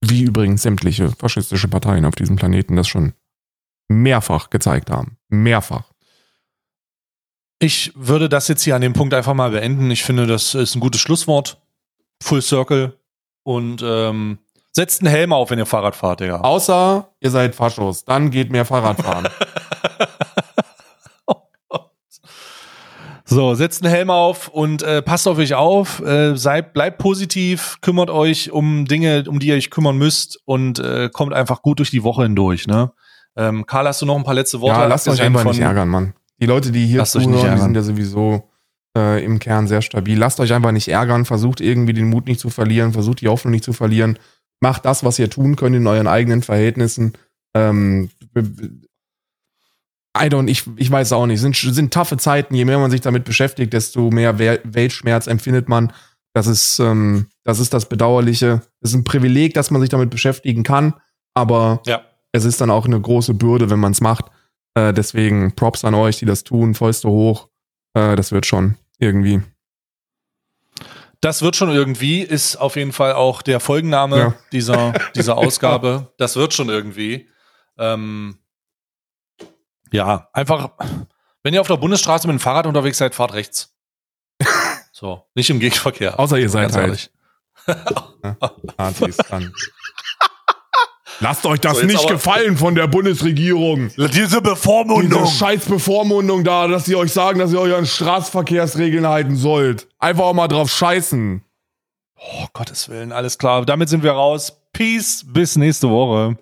Wie übrigens sämtliche faschistische Parteien auf diesem Planeten das schon mehrfach gezeigt haben. Mehrfach. Ich würde das jetzt hier an dem Punkt einfach mal beenden. Ich finde, das ist ein gutes Schlusswort. Full Circle. Und ähm, setzt einen Helm auf, wenn ihr Fahrrad fahrt, Digga. Außer ihr seid Faschos. Dann geht mehr Fahrrad fahren. So, setzt einen Helm auf und äh, passt auf euch auf, äh, seid, bleibt positiv, kümmert euch um Dinge, um die ihr euch kümmern müsst und äh, kommt einfach gut durch die Woche hindurch, ne? Ähm, Karl, hast du noch ein paar letzte Worte? Ja, lasst euch einfach nicht ärgern, Mann. Die Leute, die hier zuhören, die sind ja sowieso äh, im Kern sehr stabil. Lasst euch einfach nicht ärgern, versucht irgendwie den Mut nicht zu verlieren, versucht die Hoffnung nicht zu verlieren. Macht das, was ihr tun könnt in euren eigenen Verhältnissen. Ähm, I don't, ich, ich weiß auch nicht. Sind, sind taffe Zeiten. Je mehr man sich damit beschäftigt, desto mehr Weltschmerz empfindet man. Das ist, ähm, das ist das Bedauerliche. Es ist ein Privileg, dass man sich damit beschäftigen kann. Aber ja es ist dann auch eine große Bürde, wenn man es macht. Äh, deswegen Props an euch, die das tun, Fäuste hoch. Äh, das wird schon irgendwie. Das wird schon irgendwie, ist auf jeden Fall auch der Folgenname ja. dieser, dieser Ausgabe. Das wird schon irgendwie. Ähm, ja, einfach, wenn ihr auf der Bundesstraße mit dem Fahrrad unterwegs seid, fahrt rechts. So, nicht im Gegenverkehr. Außer ihr seid halt. Nazis dann. Lasst euch das so, nicht gefallen von der Bundesregierung. Diese Bevormundung. Diese scheiß Bevormundung da, dass sie euch sagen, dass ihr euch an Straßenverkehrsregeln halten sollt. Einfach auch mal drauf scheißen. Oh, Gottes Willen, alles klar. Damit sind wir raus. Peace, bis nächste Woche.